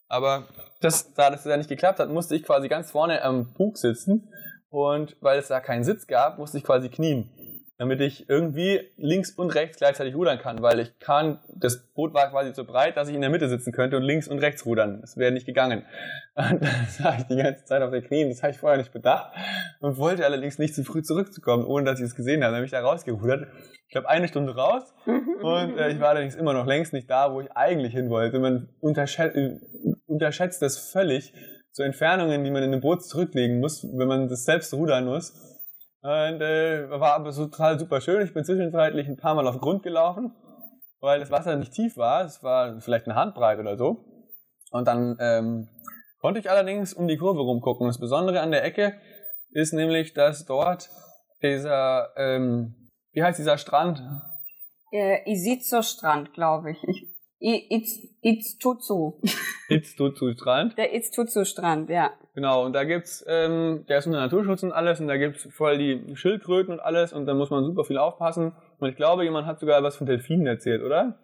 Aber das, da das ja nicht geklappt hat, musste ich quasi ganz vorne am Bug sitzen. Und weil es da keinen Sitz gab, musste ich quasi knien. Damit ich irgendwie links und rechts gleichzeitig rudern kann, weil ich kann, das Boot war quasi so breit, dass ich in der Mitte sitzen könnte und links und rechts rudern. Das wäre nicht gegangen. Und das war ich die ganze Zeit auf der Knien, das habe ich vorher nicht bedacht und wollte allerdings nicht zu früh zurückzukommen, ohne dass ich es gesehen habe. Dann habe ich da rausgerudert. Ich glaube, eine Stunde raus und äh, ich war allerdings immer noch längst nicht da, wo ich eigentlich hin wollte. Man unterschätzt, unterschätzt das völlig, so Entfernungen, die man in einem Boot zurücklegen muss, wenn man das selbst rudern muss. Und äh, war aber so total super schön. Ich bin zwischenzeitlich ein paar Mal auf Grund gelaufen, weil das Wasser nicht tief war. Es war vielleicht eine Handbreit oder so. Und dann ähm, konnte ich allerdings um die Kurve rumgucken. Das Besondere an der Ecke ist nämlich, dass dort dieser, ähm, wie heißt dieser Strand? Äh, Isizo-Strand, glaube ich. ich Itztuzu. Itztuzu-Strand? Der Itztuzu-Strand, ja. Genau, und da gibt's, ähm, der ist unter Naturschutz und alles, und da gibt's voll die Schildkröten und alles, und da muss man super viel aufpassen. Und ich glaube, jemand hat sogar was von Delfinen erzählt, oder?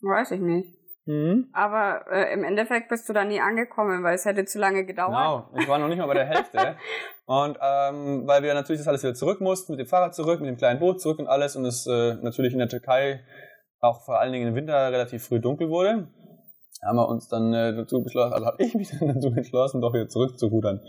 Weiß ich nicht. Mhm. Aber äh, im Endeffekt bist du da nie angekommen, weil es hätte zu lange gedauert. Genau, ich war noch nicht mal bei der Hälfte. und ähm, weil wir natürlich das alles wieder zurück mussten, mit dem Fahrrad zurück, mit dem kleinen Boot zurück und alles und es äh, natürlich in der Türkei auch vor allen Dingen im Winter relativ früh dunkel wurde, haben wir uns dann äh, dazu beschlossen, also habe ich mich dann dazu entschlossen, doch wieder zurückzurudern.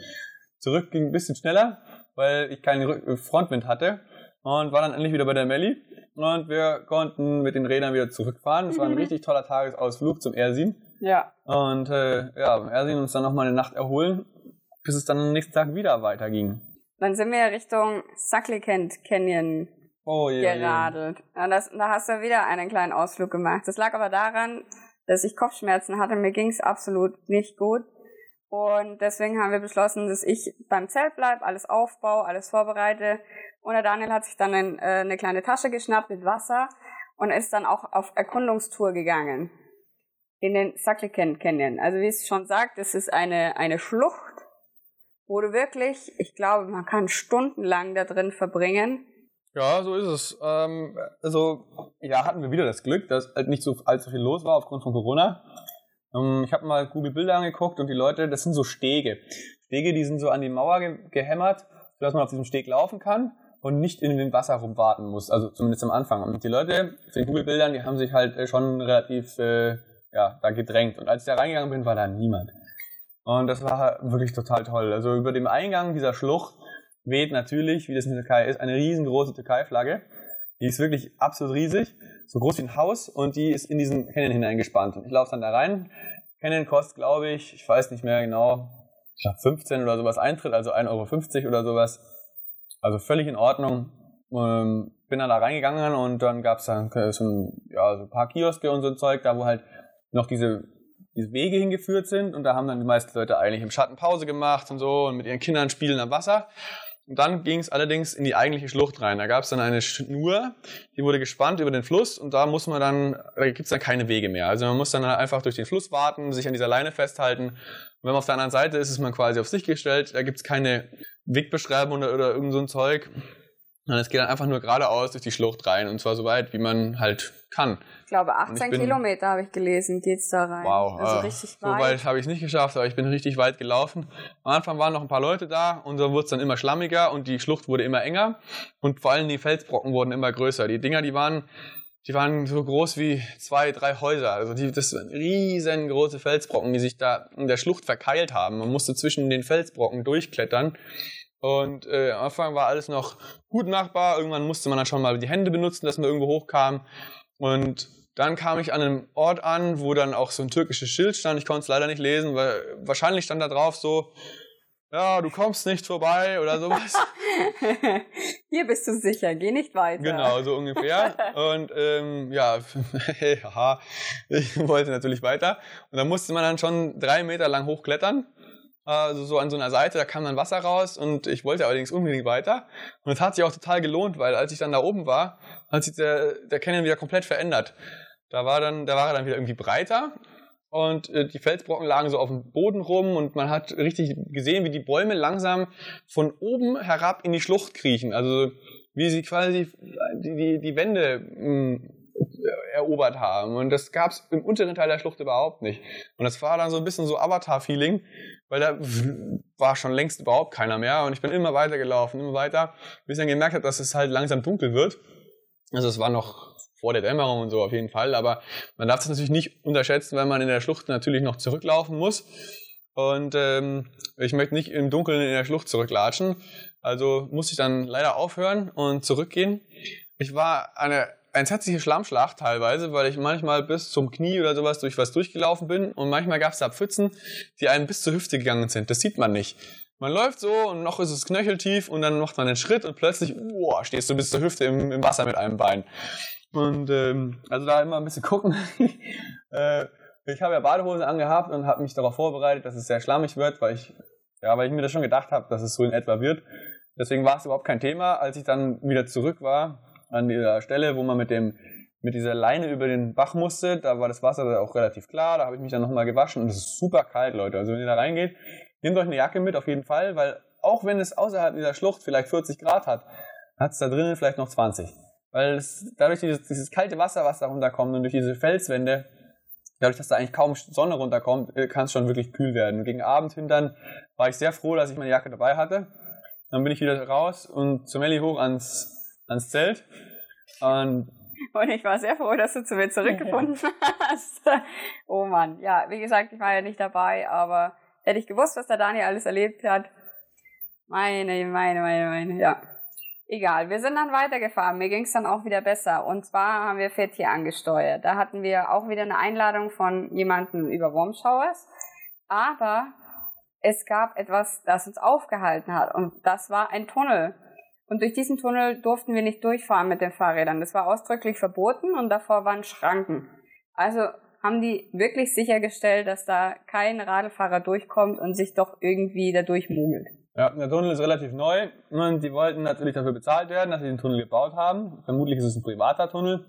Zurück ging ein bisschen schneller, weil ich keinen Frontwind hatte und war dann endlich wieder bei der Melli und wir konnten mit den Rädern wieder zurückfahren. Es war ein richtig toller Tagesausflug zum Ersin. Ja. Und äh, ja, Ersin uns dann nochmal eine Nacht erholen, bis es dann am nächsten Tag wieder weiterging. Dann sind wir Richtung Sucklicant Canyon oh, yeah, geradelt. Yeah. Das, da hast du wieder einen kleinen Ausflug gemacht. Das lag aber daran, dass ich Kopfschmerzen hatte. Mir ging es absolut nicht gut. Und deswegen haben wir beschlossen, dass ich beim Zelt bleibe, alles aufbaue, alles vorbereite. Und der Daniel hat sich dann ein, äh, eine kleine Tasche geschnappt mit Wasser und ist dann auch auf Erkundungstour gegangen. In den Sucklicant Canyon. Also wie es schon sagt, es ist eine, eine Schlucht, wo du wirklich, ich glaube, man kann stundenlang da drin verbringen. Ja, so ist es. Ähm, also, ja, hatten wir wieder das Glück, dass halt nicht so allzu viel los war aufgrund von Corona. Ähm, ich habe mal Google Bilder angeguckt und die Leute, das sind so Stege. Stege, die sind so an die Mauer ge gehämmert, sodass man auf diesem Steg laufen kann und nicht in dem Wasser rumwarten muss. Also zumindest am Anfang. Und die Leute auf den Google-Bildern, die haben sich halt äh, schon relativ äh, ja, da gedrängt. Und als ich da reingegangen bin, war da niemand. Und das war wirklich total toll. Also über dem Eingang dieser Schlucht weht natürlich, wie das in der Türkei ist, eine riesengroße Türkei-Flagge. Die ist wirklich absolut riesig, so groß wie ein Haus und die ist in diesen Canyon hineingespannt. Und ich laufe dann da rein. Canyon kostet, glaube ich, ich weiß nicht mehr genau, ich glaube 15 oder sowas Eintritt, also 1,50 Euro oder sowas. Also völlig in Ordnung. Ähm, bin dann da reingegangen und dann gab es dann so ein, ja, so ein paar Kioske und so ein Zeug, da wo halt noch diese, diese Wege hingeführt sind und da haben dann die meisten Leute eigentlich im Schatten Pause gemacht und so und mit ihren Kindern spielen am Wasser. Und dann ging es allerdings in die eigentliche Schlucht rein. Da gab es dann eine Schnur, die wurde gespannt über den Fluss und da muss man dann, da gibt es dann keine Wege mehr. Also man muss dann einfach durch den Fluss warten, sich an dieser Leine festhalten. Und wenn man auf der anderen Seite ist, ist man quasi auf sich gestellt. Da gibt es keine Wegbeschreibung oder, oder irgend so ein Zeug. Und es geht dann einfach nur geradeaus durch die Schlucht rein und zwar so weit, wie man halt kann. Ich glaube, 18 ich Kilometer habe ich gelesen, geht's da rein. Wow, also äh, richtig weit. So weit habe ich nicht geschafft, aber ich bin richtig weit gelaufen. Am Anfang waren noch ein paar Leute da und dann wurde es dann immer schlammiger und die Schlucht wurde immer enger und vor allem die Felsbrocken wurden immer größer. Die Dinger, die waren die waren so groß wie zwei, drei Häuser. Also die, das sind riesengroße Felsbrocken, die sich da in der Schlucht verkeilt haben. Man musste zwischen den Felsbrocken durchklettern und äh, am Anfang war alles noch gut machbar. Irgendwann musste man dann schon mal die Hände benutzen, dass man irgendwo hochkam. Und dann kam ich an einem Ort an, wo dann auch so ein türkisches Schild stand. Ich konnte es leider nicht lesen, weil wahrscheinlich stand da drauf so, ja, du kommst nicht vorbei oder sowas. Hier bist du sicher, geh nicht weiter. Genau, so ungefähr. Und ähm, ja, haha, ich wollte natürlich weiter. Und da musste man dann schon drei Meter lang hochklettern also so an so einer Seite, da kam dann Wasser raus und ich wollte allerdings unbedingt weiter. Und es hat sich auch total gelohnt, weil als ich dann da oben war, hat sich der, der Canyon wieder komplett verändert. Da war dann, da war er dann wieder irgendwie breiter und äh, die Felsbrocken lagen so auf dem Boden rum und man hat richtig gesehen, wie die Bäume langsam von oben herab in die Schlucht kriechen. Also wie sie quasi die, die, die Wände hm, erobert haben. Und das gab es im unteren Teil der Schlucht überhaupt nicht. Und das war dann so ein bisschen so Avatar-Feeling, weil da war schon längst überhaupt keiner mehr. Und ich bin immer weiter gelaufen, immer weiter, bis ich dann gemerkt habe, dass es halt langsam dunkel wird. Also es war noch vor der Dämmerung und so auf jeden Fall. Aber man darf es natürlich nicht unterschätzen, weil man in der Schlucht natürlich noch zurücklaufen muss. Und ähm, ich möchte nicht im Dunkeln in der Schlucht zurücklatschen. Also musste ich dann leider aufhören und zurückgehen. Ich war eine eine entsetzliche Schlammschlacht teilweise, weil ich manchmal bis zum Knie oder sowas durch was durchgelaufen bin und manchmal gab es da Pfützen, die einem bis zur Hüfte gegangen sind. Das sieht man nicht. Man läuft so und noch ist es knöcheltief und dann macht man einen Schritt und plötzlich oh, stehst du bis zur Hüfte im, im Wasser mit einem Bein. Und ähm, also da immer ein bisschen gucken. äh, ich habe ja Badehose angehabt und habe mich darauf vorbereitet, dass es sehr schlammig wird, weil ich ja, weil ich mir das schon gedacht habe, dass es so in etwa wird. Deswegen war es überhaupt kein Thema. Als ich dann wieder zurück war, an dieser Stelle, wo man mit dem mit dieser Leine über den Bach musste, da war das Wasser auch relativ klar, da habe ich mich dann nochmal gewaschen und es ist super kalt, Leute. Also wenn ihr da reingeht, nehmt euch eine Jacke mit auf jeden Fall, weil auch wenn es außerhalb dieser Schlucht vielleicht 40 Grad hat, hat es da drinnen vielleicht noch 20. Weil es, dadurch dieses, dieses kalte Wasser, was da runterkommt und durch diese Felswände, dadurch, dass da eigentlich kaum Sonne runterkommt, äh, kann es schon wirklich kühl werden. Gegen Abend hin dann war ich sehr froh, dass ich meine Jacke dabei hatte. Dann bin ich wieder raus und zu Melli hoch ans, ans Zelt. Und, und ich war sehr froh, dass du zu mir zurückgefunden hast. oh Mann, ja, wie gesagt, ich war ja nicht dabei, aber hätte ich gewusst, was der Daniel alles erlebt hat. Meine, meine, meine, meine, ja. Egal, wir sind dann weitergefahren. Mir ging es dann auch wieder besser. Und zwar haben wir Fett hier angesteuert. Da hatten wir auch wieder eine Einladung von jemandem über Warmshowers. Aber es gab etwas, das uns aufgehalten hat. Und das war ein Tunnel. Und durch diesen Tunnel durften wir nicht durchfahren mit den Fahrrädern. Das war ausdrücklich verboten und davor waren Schranken. Also haben die wirklich sichergestellt, dass da kein Radlfahrer durchkommt und sich doch irgendwie da durchmogelt. Ja, der Tunnel ist relativ neu und die wollten natürlich dafür bezahlt werden, dass sie den Tunnel gebaut haben. Vermutlich ist es ein privater Tunnel.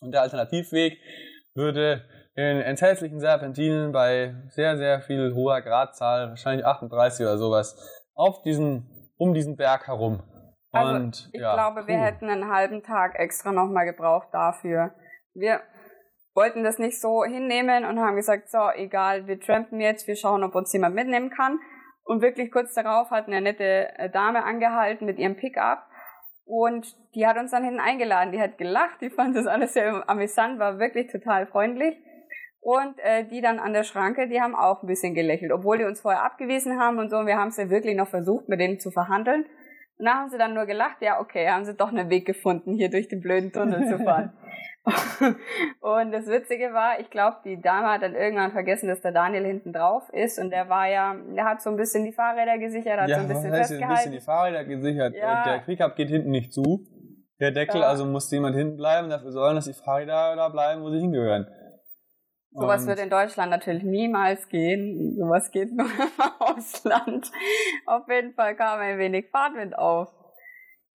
Und der Alternativweg würde in entsetzlichen Serpentinen bei sehr, sehr viel hoher Gradzahl, wahrscheinlich 38 oder sowas, auf diesen, um diesen Berg herum. Also und, ich ja, glaube, cool. wir hätten einen halben Tag extra nochmal gebraucht dafür. Wir wollten das nicht so hinnehmen und haben gesagt, so, egal, wir trampen jetzt, wir schauen, ob uns jemand mitnehmen kann. Und wirklich kurz darauf hat eine nette äh, Dame angehalten mit ihrem Pickup. Und die hat uns dann hinten eingeladen. Die hat gelacht, die fand das alles sehr amüsant, war wirklich total freundlich. Und äh, die dann an der Schranke, die haben auch ein bisschen gelächelt, obwohl die uns vorher abgewiesen haben und so. Und wir haben es ja wirklich noch versucht, mit denen zu verhandeln. Und da haben sie dann nur gelacht, ja, okay, haben sie doch einen Weg gefunden, hier durch den blöden Tunnel zu fahren. und das Witzige war, ich glaube, die Dame hat dann irgendwann vergessen, dass der Daniel hinten drauf ist und der war ja, der hat so ein bisschen die Fahrräder gesichert, hat ja, so ein bisschen festgehalten. ein bisschen die Fahrräder gesichert. Ja. Der Pickup geht hinten nicht zu. Der Deckel, ja. also musste jemand hinten bleiben, dafür sollen, dass die Fahrräder da bleiben, wo sie hingehören. Sowas und wird in Deutschland natürlich niemals gehen. Sowas geht nur im Ausland. Auf jeden Fall kam ein wenig Fahrtwind auf.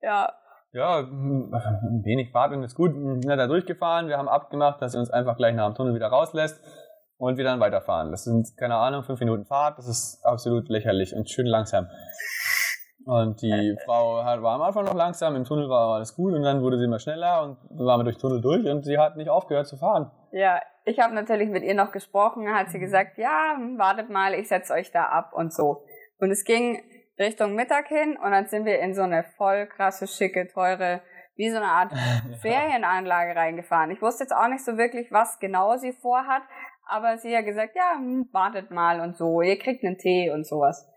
Ja, ja, ein wenig Fahrtwind ist gut. Wir da durchgefahren. Wir haben abgemacht, dass er uns einfach gleich nach dem Tunnel wieder rauslässt und wir dann weiterfahren. Das sind, keine Ahnung, fünf Minuten Fahrt. Das ist absolut lächerlich und schön langsam. Und die Frau war am Anfang noch langsam, im Tunnel war alles gut und dann wurde sie immer schneller und dann waren wir durch den Tunnel durch und sie hat nicht aufgehört zu fahren. Ja, ich habe natürlich mit ihr noch gesprochen, hat sie gesagt, ja, wartet mal, ich setze euch da ab und so. Und es ging Richtung Mittag hin und dann sind wir in so eine voll krasse, schicke, teure, wie so eine Art Ferienanlage reingefahren. Ich wusste jetzt auch nicht so wirklich, was genau sie vorhat, aber sie hat gesagt, ja, hm, wartet mal und so, ihr kriegt einen Tee und sowas.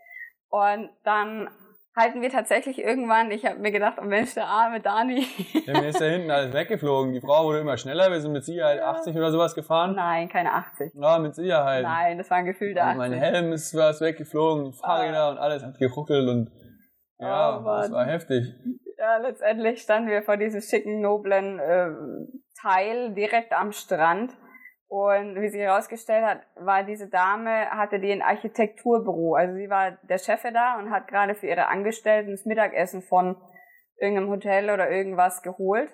Und dann halten wir tatsächlich irgendwann, ich habe mir gedacht, oh Mensch, der arme Dani. Ja, mir ist da hinten alles weggeflogen. Die Frau wurde immer schneller, wir sind mit Sicherheit 80 oder sowas gefahren. Nein, keine 80. Ja, mit Sicherheit. Nein, das war ein Gefühl da. Mein Helm ist was weggeflogen, Fahrräder ah. und alles hat geruckelt und ja, oh, das war heftig. Ja, letztendlich standen wir vor diesem schicken, noblen äh, Teil direkt am Strand und wie sich herausgestellt hat, war diese Dame, hatte die ein Architekturbüro. Also sie war der Chef da und hat gerade für ihre Angestellten das Mittagessen von irgendeinem Hotel oder irgendwas geholt.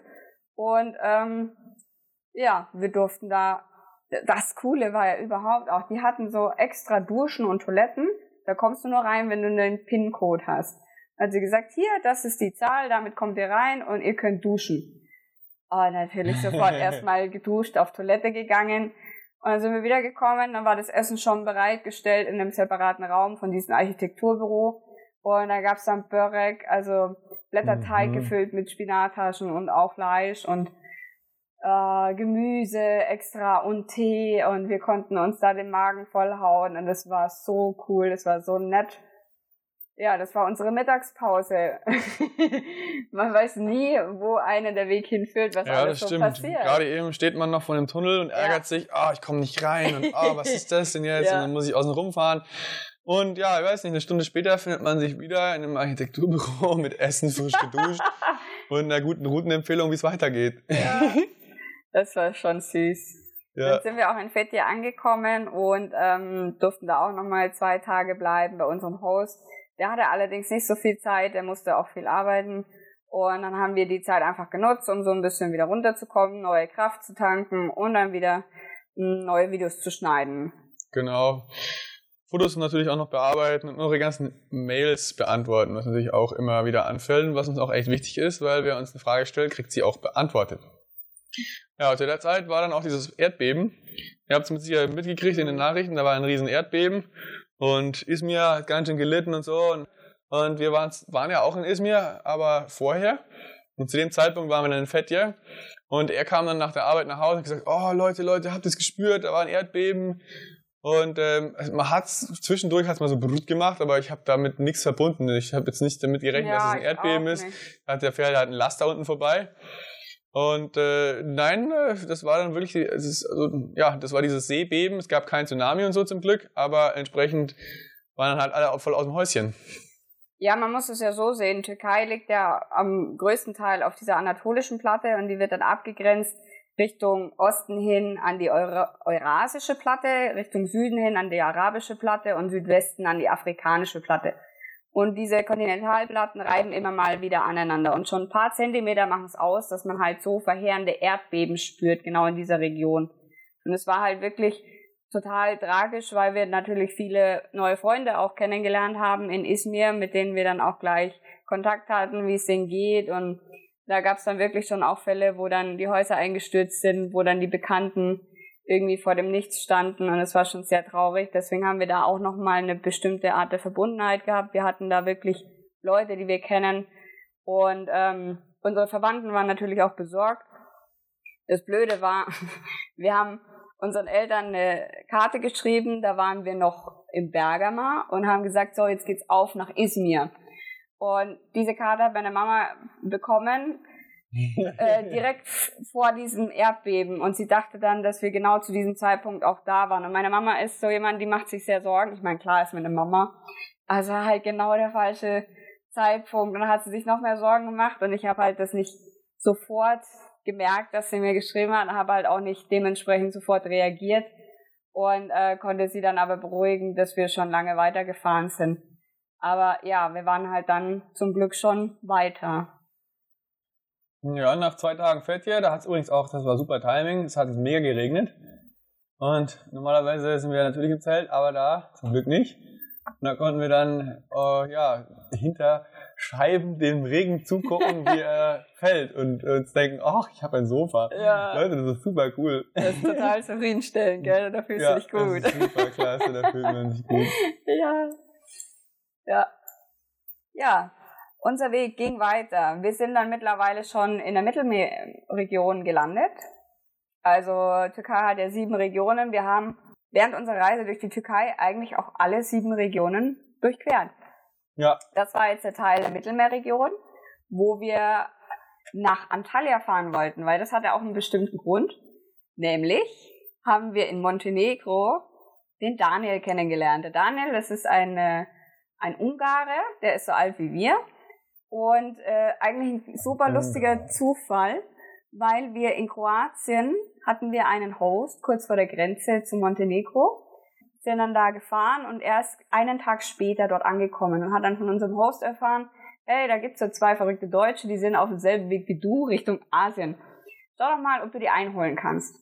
Und ähm, ja, wir durften da. Das Coole war ja überhaupt auch, die hatten so extra Duschen und Toiletten. Da kommst du nur rein, wenn du einen PIN-Code hast. Sie gesagt, hier, das ist die Zahl, damit kommt ihr rein und ihr könnt duschen. Oh, natürlich sofort erstmal geduscht, auf Toilette gegangen. Und dann sind wir wiedergekommen, dann war das Essen schon bereitgestellt in einem separaten Raum von diesem Architekturbüro. Und da gab's dann Börek, also Blätterteig mhm. gefüllt mit Spinattaschen und auch Fleisch und äh, Gemüse extra und Tee und wir konnten uns da den Magen vollhauen und das war so cool, das war so nett. Ja, das war unsere Mittagspause. man weiß nie, wo einen der Weg hinführt, was ja, alles das so stimmt. passiert. Gerade eben steht man noch vor dem Tunnel und ärgert ja. sich, ah, oh, ich komme nicht rein und ah, oh, was ist das denn jetzt? Ja. Und dann muss ich außen rumfahren. Und ja, ich weiß nicht, eine Stunde später findet man sich wieder in einem Architekturbüro mit Essen frisch geduscht und einer guten Routenempfehlung, wie es weitergeht. Ja, das war schon süß. Ja. Dann sind wir auch in Fethiye angekommen und ähm, durften da auch nochmal zwei Tage bleiben bei unserem Host. Der hatte allerdings nicht so viel Zeit, der musste auch viel arbeiten. Und dann haben wir die Zeit einfach genutzt, um so ein bisschen wieder runterzukommen, neue Kraft zu tanken und dann wieder hm, neue Videos zu schneiden. Genau. Fotos natürlich auch noch bearbeiten und eure ganzen Mails beantworten, was natürlich auch immer wieder anfällt, was uns auch echt wichtig ist, weil wer uns eine Frage stellt, kriegt sie auch beantwortet. Ja, zu der Zeit war dann auch dieses Erdbeben. Ihr habt es mit Sicherheit mitgekriegt in den Nachrichten, da war ein riesen Erdbeben und Izmir hat ganz schön gelitten und so. Und, und wir waren, waren ja auch in Izmir, aber vorher. Und zu dem Zeitpunkt waren wir dann in Fethiye. Und er kam dann nach der Arbeit nach Hause und gesagt, oh Leute, Leute, habt ihr es gespürt? Da war ein Erdbeben. Und ähm, also man hat zwischendurch hat's mal so Blut gemacht, aber ich habe damit nichts verbunden. Ich habe jetzt nicht damit gerechnet, ja, dass es ein Erdbeben ist. Da hat der Pferd halt ein Laster unten vorbei. Und äh, nein, äh, das war dann wirklich, es ist, also, ja, das war dieses Seebeben. Es gab kein Tsunami und so zum Glück, aber entsprechend waren dann halt alle voll aus dem Häuschen. Ja, man muss es ja so sehen. Türkei liegt ja am größten Teil auf dieser anatolischen Platte und die wird dann abgegrenzt Richtung Osten hin an die Eura Eurasische Platte, Richtung Süden hin an die Arabische Platte und Südwesten an die Afrikanische Platte. Und diese Kontinentalplatten reiben immer mal wieder aneinander. Und schon ein paar Zentimeter machen es aus, dass man halt so verheerende Erdbeben spürt, genau in dieser Region. Und es war halt wirklich total tragisch, weil wir natürlich viele neue Freunde auch kennengelernt haben in Izmir, mit denen wir dann auch gleich Kontakt hatten, wie es denen geht. Und da gab es dann wirklich schon auch Fälle, wo dann die Häuser eingestürzt sind, wo dann die Bekannten irgendwie vor dem Nichts standen und es war schon sehr traurig. Deswegen haben wir da auch nochmal eine bestimmte Art der Verbundenheit gehabt. Wir hatten da wirklich Leute, die wir kennen und ähm, unsere Verwandten waren natürlich auch besorgt. Das Blöde war, wir haben unseren Eltern eine Karte geschrieben, da waren wir noch im Bergama und haben gesagt, so, jetzt geht's auf nach Izmir. Und diese Karte hat meine Mama bekommen, äh, direkt vor diesem Erdbeben. Und sie dachte dann, dass wir genau zu diesem Zeitpunkt auch da waren. Und meine Mama ist so jemand, die macht sich sehr Sorgen. Ich meine, klar ist meine Mama. Also halt genau der falsche Zeitpunkt. Und dann hat sie sich noch mehr Sorgen gemacht und ich habe halt das nicht sofort gemerkt, dass sie mir geschrieben hat, habe halt auch nicht dementsprechend sofort reagiert und äh, konnte sie dann aber beruhigen, dass wir schon lange weitergefahren sind. Aber ja, wir waren halt dann zum Glück schon weiter. Ja, nach zwei Tagen fährt ihr. Da hat es übrigens auch, das war super Timing, es hat mega geregnet. Und normalerweise sind wir natürlich im Zelt, aber da zum Glück nicht. Und da konnten wir dann äh, ja, hinter Scheiben dem Regen zugucken, wie er fällt und uns denken, ach, ich habe ein Sofa. Ja. Leute, das ist super cool. Das ist total zufriedenstellend, gell? Da fühlst ja, du dich gut. Das ist super klasse, da fühlt man sich gut. Ja. Ja. Ja. Unser Weg ging weiter. Wir sind dann mittlerweile schon in der Mittelmeerregion gelandet. Also Türkei hat ja sieben Regionen. Wir haben während unserer Reise durch die Türkei eigentlich auch alle sieben Regionen durchquert. Ja. Das war jetzt der Teil der Mittelmeerregion, wo wir nach Antalya fahren wollten, weil das hatte auch einen bestimmten Grund. Nämlich haben wir in Montenegro den Daniel kennengelernt. Der Daniel, das ist eine, ein Ungare, der ist so alt wie wir. Und äh, eigentlich ein super lustiger Zufall, weil wir in Kroatien hatten wir einen Host kurz vor der Grenze zu Montenegro sind dann da gefahren und erst einen Tag später dort angekommen und hat dann von unserem Host erfahren, hey, da gibt's so zwei verrückte Deutsche, die sind auf demselben Weg wie du Richtung Asien. Schau doch mal, ob du die einholen kannst.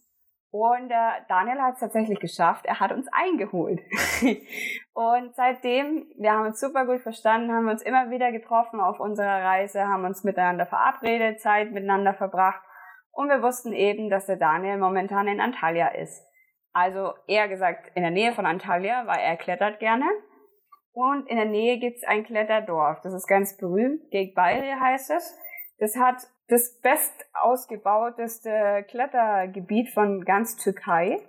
Und äh, Daniel hat es tatsächlich geschafft. Er hat uns eingeholt. und seitdem, wir haben uns super gut verstanden, haben wir uns immer wieder getroffen auf unserer Reise, haben uns miteinander verabredet, Zeit miteinander verbracht. Und wir wussten eben, dass der Daniel momentan in Antalya ist. Also eher gesagt in der Nähe von Antalya, weil er klettert gerne. Und in der Nähe gibt's ein Kletterdorf. Das ist ganz berühmt. Gegbayri heißt es. Das hat das best ausgebauteste Klettergebiet von ganz Türkei.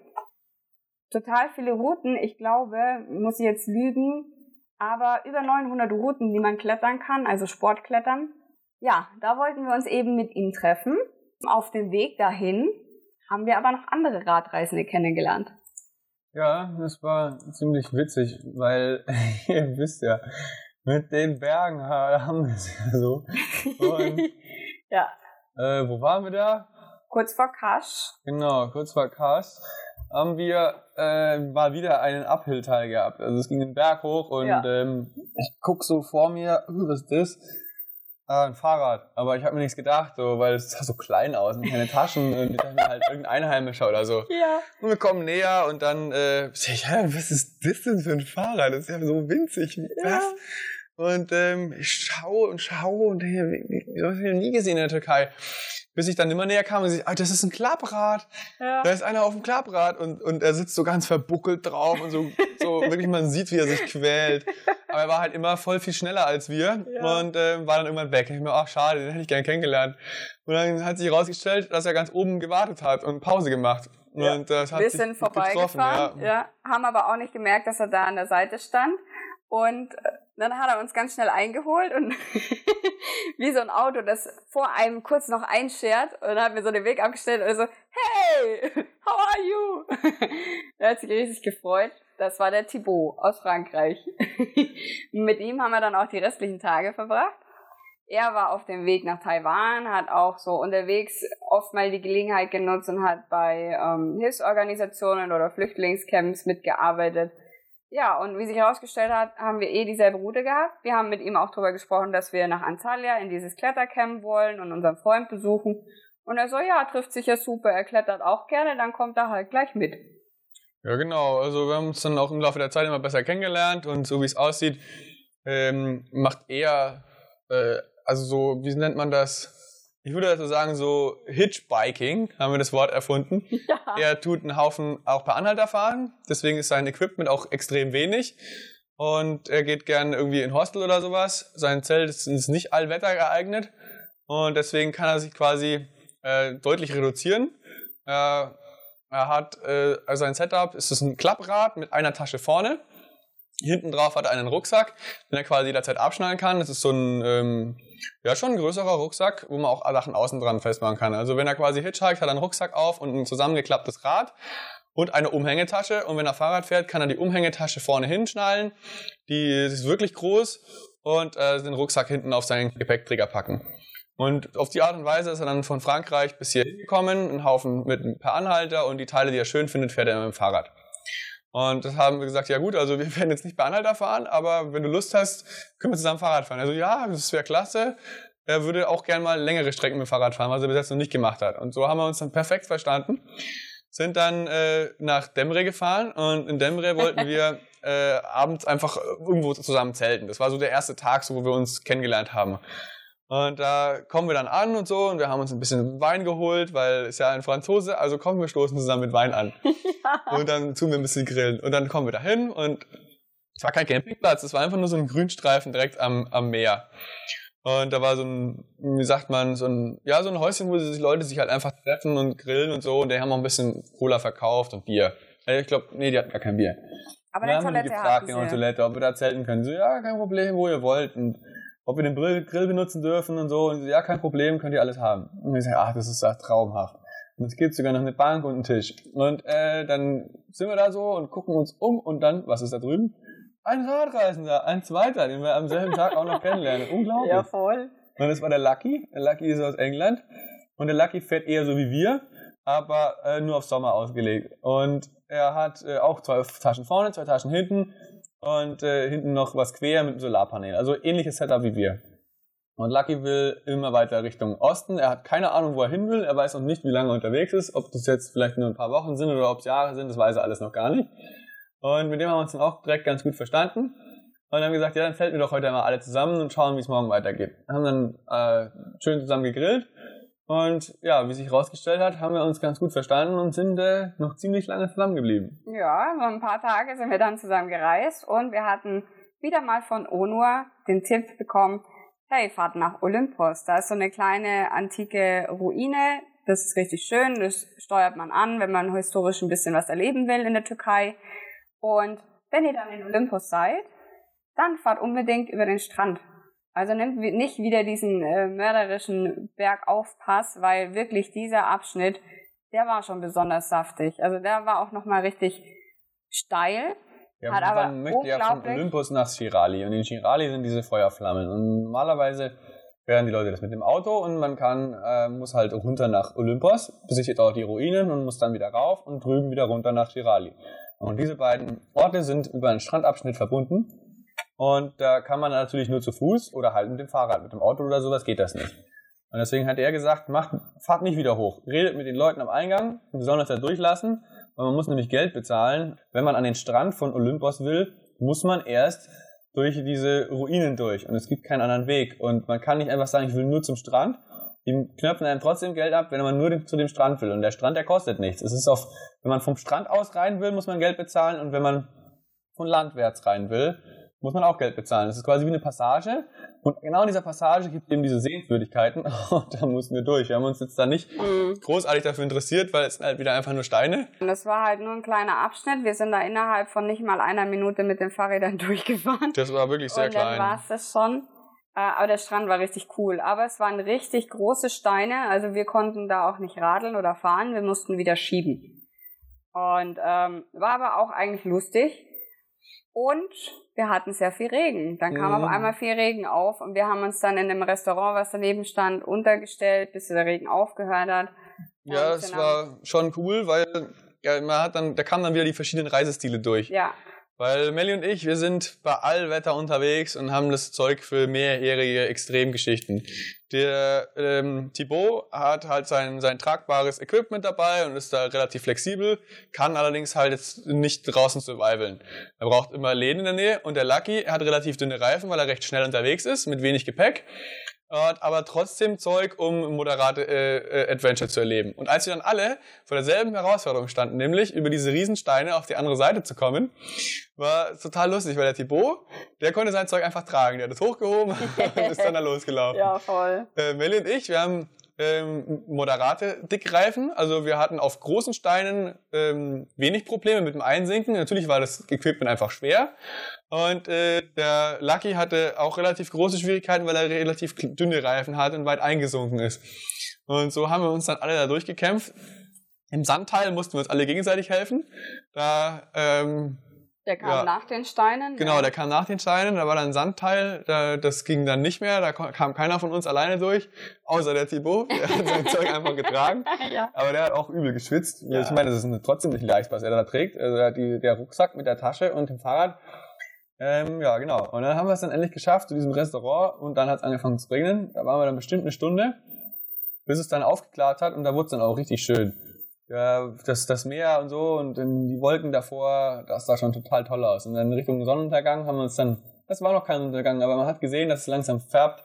Total viele Routen. Ich glaube, muss ich jetzt lügen, aber über 900 Routen, die man klettern kann, also Sportklettern. Ja, da wollten wir uns eben mit ihm treffen. Auf dem Weg dahin haben wir aber noch andere Radreisende kennengelernt. Ja, das war ziemlich witzig, weil ihr wisst ja, mit den Bergen haben wir es ja so. Und, ja. Äh, wo waren wir da? Kurz vor Kasch. Genau, kurz vor Kasch haben wir äh, mal wieder einen Uphill-Teil gehabt. Also es ging den Berg hoch und ja. ähm, ich guck so vor mir, uh, was ist das? Ah, ein Fahrrad. Aber ich habe mir nichts gedacht, so, weil es sah so klein aus und keine Taschen und ich dachte mir halt irgendein Einheimischer oder so. Ja. Und wir kommen näher und dann äh, ich, ja, was ist das denn für ein Fahrrad? Das ist ja so winzig. Was? Und ähm, ich schaue und schaue und denke, wie, wie, wie nie gesehen in der Türkei bis ich dann immer näher kam und sie, ah, das ist ein Klapprad. Ja. Da ist einer auf dem Klapprad und, und er sitzt so ganz verbuckelt drauf und so, so wirklich, man sieht, wie er sich quält. Aber er war halt immer voll viel schneller als wir ja. und äh, war dann irgendwann weg. Ich mir, ach schade, den hätte ich gern kennengelernt. Und dann hat sich herausgestellt, dass er ganz oben gewartet hat und Pause gemacht. Ja. Und das hat Wir sind vorbeigefahren, ja. ja. haben aber auch nicht gemerkt, dass er da an der Seite stand. Und äh, dann hat er uns ganz schnell eingeholt und wie so ein Auto, das vor einem kurz noch einschert und hat mir so den Weg abgestellt und so, hey, how are you? er hat sich richtig gefreut. Das war der Thibaut aus Frankreich. Mit ihm haben wir dann auch die restlichen Tage verbracht. Er war auf dem Weg nach Taiwan, hat auch so unterwegs oft mal die Gelegenheit genutzt und hat bei ähm, Hilfsorganisationen oder Flüchtlingscamps mitgearbeitet. Ja, und wie sich herausgestellt hat, haben wir eh dieselbe Route gehabt. Wir haben mit ihm auch darüber gesprochen, dass wir nach Antalya in dieses Klettercamp wollen und unseren Freund besuchen. Und er so, ja, trifft sich ja super, er klettert auch gerne, dann kommt er halt gleich mit. Ja, genau. Also wir haben uns dann auch im Laufe der Zeit immer besser kennengelernt und so wie es aussieht, ähm, macht er äh, also so, wie nennt man das? Ich würde also sagen, so Hitchbiking haben wir das Wort erfunden. Ja. Er tut einen Haufen auch per Anhalter fahren, deswegen ist sein Equipment auch extrem wenig. Und er geht gern irgendwie in Hostel oder sowas. Sein Zelt ist nicht allwetter geeignet. Und deswegen kann er sich quasi äh, deutlich reduzieren. Äh, er hat, äh, also sein Setup ist es ein Klapprad mit einer Tasche vorne. Hinten drauf hat er einen Rucksack, den er quasi jederzeit abschneiden kann. Das ist so ein, ähm, ja, schon ein größerer Rucksack, wo man auch Sachen außen dran festmachen kann. Also wenn er quasi hitchhiked, hat er einen Rucksack auf und ein zusammengeklapptes Rad und eine Umhängetasche. Und wenn er Fahrrad fährt, kann er die Umhängetasche vorne hinschnallen. Die ist wirklich groß und äh, den Rucksack hinten auf seinen Gepäckträger packen. Und auf die Art und Weise ist er dann von Frankreich bis hier gekommen, ein Haufen mit ein paar Anhalter und die Teile, die er schön findet, fährt er mit dem Fahrrad. Und das haben wir gesagt, ja gut, also wir werden jetzt nicht bei Anhalter fahren, aber wenn du Lust hast, können wir zusammen Fahrrad fahren. Also ja, das wäre klasse. Er würde auch gern mal längere Strecken mit dem Fahrrad fahren, was er bis jetzt noch nicht gemacht hat. Und so haben wir uns dann perfekt verstanden. Sind dann äh, nach Demre gefahren und in Demre wollten wir äh, abends einfach irgendwo zusammen zelten. Das war so der erste Tag, so, wo wir uns kennengelernt haben. Und da kommen wir dann an und so und wir haben uns ein bisschen Wein geholt, weil es ja ein Franzose, also kommen wir stoßen zusammen mit Wein an. Ja. Und dann tun wir ein bisschen grillen. Und dann kommen wir dahin und es war kein Campingplatz, es war einfach nur so ein Grünstreifen direkt am, am Meer. Und da war so ein, wie sagt man, so ein, ja, so ein Häuschen, wo sich Leute sich halt einfach treffen und grillen und so. Und die haben auch ein bisschen Cola verkauft und Bier. Ich glaube, nee, die hatten gar kein Bier. Aber eine Toilette gefragt, genau, Toilette, ob wir da zelten können. So, ja, kein Problem, wo ihr wollt. Und ob wir den Grill benutzen dürfen und so. Und ja, kein Problem, könnt ihr alles haben. Und ich sage, ach, das ist ja traumhaft. Und es gibt sogar noch eine Bank und einen Tisch. Und äh, dann sind wir da so und gucken uns um und dann, was ist da drüben? Ein Radreisender, ein zweiter, den wir am selben Tag auch noch kennenlernen. Unglaublich. Ja, voll. Und das war der Lucky. Der Lucky ist aus England. Und der Lucky fährt eher so wie wir, aber äh, nur auf Sommer ausgelegt. Und er hat äh, auch zwei Taschen vorne, zwei Taschen hinten und äh, hinten noch was quer mit einem Solarpanel. Also ähnliches Setup wie wir. Und Lucky will immer weiter Richtung Osten. Er hat keine Ahnung, wo er hin will. Er weiß noch nicht, wie lange er unterwegs ist. Ob das jetzt vielleicht nur ein paar Wochen sind oder ob es Jahre sind, das weiß er alles noch gar nicht. Und mit dem haben wir uns dann auch direkt ganz gut verstanden. Und haben gesagt, ja, dann fällt mir doch heute mal alle zusammen und schauen, wie es morgen weitergeht. Haben dann äh, schön zusammen gegrillt und ja, wie sich herausgestellt hat, haben wir uns ganz gut verstanden und sind äh, noch ziemlich lange zusammengeblieben. Ja, so ein paar Tage sind wir dann zusammen gereist und wir hatten wieder mal von Onur den Tipp bekommen, hey, fahrt nach Olympos. Da ist so eine kleine antike Ruine. Das ist richtig schön. Das steuert man an, wenn man historisch ein bisschen was erleben will in der Türkei. Und wenn ihr dann in Olympos seid, dann fahrt unbedingt über den Strand. Also nimmt nicht wieder diesen äh, mörderischen Bergaufpass, weil wirklich dieser Abschnitt, der war schon besonders saftig. Also der war auch nochmal richtig steil. Ja, hat aber man möchte ja von Olympus nach Shirali und in Shirali sind diese Feuerflammen und normalerweise werden die Leute das mit dem Auto und man kann, äh, muss halt runter nach Olympos, besichtigt auch die Ruinen und muss dann wieder rauf und drüben wieder runter nach Shirali. Und diese beiden Orte sind über einen Strandabschnitt verbunden und da kann man natürlich nur zu Fuß oder halt mit dem Fahrrad, mit dem Auto oder sowas geht das nicht. Und deswegen hat er gesagt, macht, fahrt nicht wieder hoch. Redet mit den Leuten am Eingang, wir sollen das da durchlassen, weil man muss nämlich Geld bezahlen. Wenn man an den Strand von Olympos will, muss man erst durch diese Ruinen durch und es gibt keinen anderen Weg. Und man kann nicht einfach sagen, ich will nur zum Strand die knöpfen einem trotzdem Geld ab, wenn man nur zu dem Strand will. Und der Strand, der kostet nichts. Es ist auf, wenn man vom Strand aus rein will, muss man Geld bezahlen. Und wenn man von landwärts rein will, muss man auch Geld bezahlen. Das ist quasi wie eine Passage. Und genau in dieser Passage gibt es eben diese Sehenswürdigkeiten. Und da mussten wir durch. Wir haben uns jetzt da nicht mhm. großartig dafür interessiert, weil es sind halt wieder einfach nur Steine. Und das war halt nur ein kleiner Abschnitt. Wir sind da innerhalb von nicht mal einer Minute mit den Fahrrädern durchgefahren. Das war wirklich sehr Und klein. dann war es das schon. Äh, aber der Strand war richtig cool. Aber es waren richtig große Steine. Also wir konnten da auch nicht radeln oder fahren. Wir mussten wieder schieben. Und ähm, war aber auch eigentlich lustig. Und wir hatten sehr viel Regen. Dann kam mhm. auf einmal viel Regen auf und wir haben uns dann in dem Restaurant, was daneben stand, untergestellt, bis der Regen aufgehört hat. Ja, es war schon cool, weil ja, man hat dann, da kamen dann wieder die verschiedenen Reisestile durch. Ja. Weil Melly und ich, wir sind bei Allwetter unterwegs und haben das Zeug für mehrjährige Extremgeschichten. Der ähm, Thibaut hat halt sein, sein tragbares Equipment dabei und ist da relativ flexibel, kann allerdings halt jetzt nicht draußen survivalen. Er braucht immer Läden in der Nähe und der Lucky hat relativ dünne Reifen, weil er recht schnell unterwegs ist, mit wenig Gepäck aber trotzdem Zeug, um moderate äh, äh, Adventure zu erleben. Und als wir dann alle vor derselben Herausforderung standen, nämlich über diese Riesensteine auf die andere Seite zu kommen, war total lustig, weil der Thibaut, der konnte sein Zeug einfach tragen. Der hat es hochgehoben und ist dann da losgelaufen. Ja, voll. Äh, Melly und ich, wir haben ähm, moderate Dickreifen. Also wir hatten auf großen Steinen ähm, wenig Probleme mit dem Einsinken. Natürlich war das Equipment einfach schwer. Und äh, der Lucky hatte auch relativ große Schwierigkeiten, weil er relativ dünne Reifen hat und weit eingesunken ist. Und so haben wir uns dann alle da durchgekämpft. Im Sandteil mussten wir uns alle gegenseitig helfen. Da ähm, der kam ja. nach den Steinen? Genau, ja. der kam nach den Steinen. Da war dann ein Sandteil, da, das ging dann nicht mehr. Da kam keiner von uns alleine durch, außer der Thibaut. Der hat sein Zeug einfach getragen. ja. Aber der hat auch übel geschwitzt. Ich meine, das ist trotzdem nicht leicht, was er da trägt. Also die, der Rucksack mit der Tasche und dem Fahrrad. Ähm, ja, genau. Und dann haben wir es dann endlich geschafft zu diesem Restaurant und dann hat es angefangen zu regnen. Da waren wir dann bestimmt eine Stunde, bis es dann aufgeklärt hat und da wurde es dann auch richtig schön ja, das, das Meer und so und dann die Wolken davor, das sah schon total toll aus. Und dann Richtung Sonnenuntergang haben wir uns dann, das war noch kein Untergang, aber man hat gesehen, dass es langsam färbt,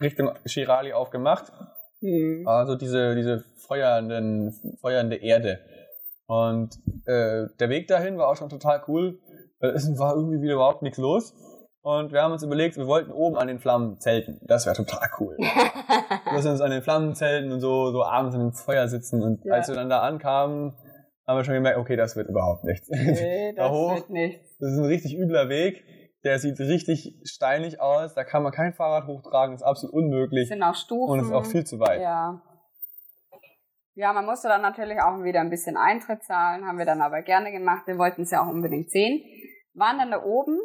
Richtung Chirali aufgemacht. Mhm. Also diese, diese feuernden, feuernde Erde. Und äh, der Weg dahin war auch schon total cool. Es war irgendwie wieder überhaupt nichts los. Und wir haben uns überlegt, wir wollten oben an den Flammen zelten. Das wäre total cool. Wir uns an den Flammen zelten und so, so abends an dem Feuer sitzen. Und ja. als wir dann da ankamen, haben wir schon gemerkt, okay, das wird überhaupt nichts. Nee, das da hoch, wird nichts. Das ist ein richtig übler Weg. Der sieht richtig steinig aus. Da kann man kein Fahrrad hochtragen. Das ist absolut unmöglich. Das sind auch Stufen. Und es ist auch viel zu weit. Ja. Ja, man musste dann natürlich auch wieder ein bisschen Eintritt zahlen. Haben wir dann aber gerne gemacht. Wir wollten es ja auch unbedingt sehen. Waren dann da oben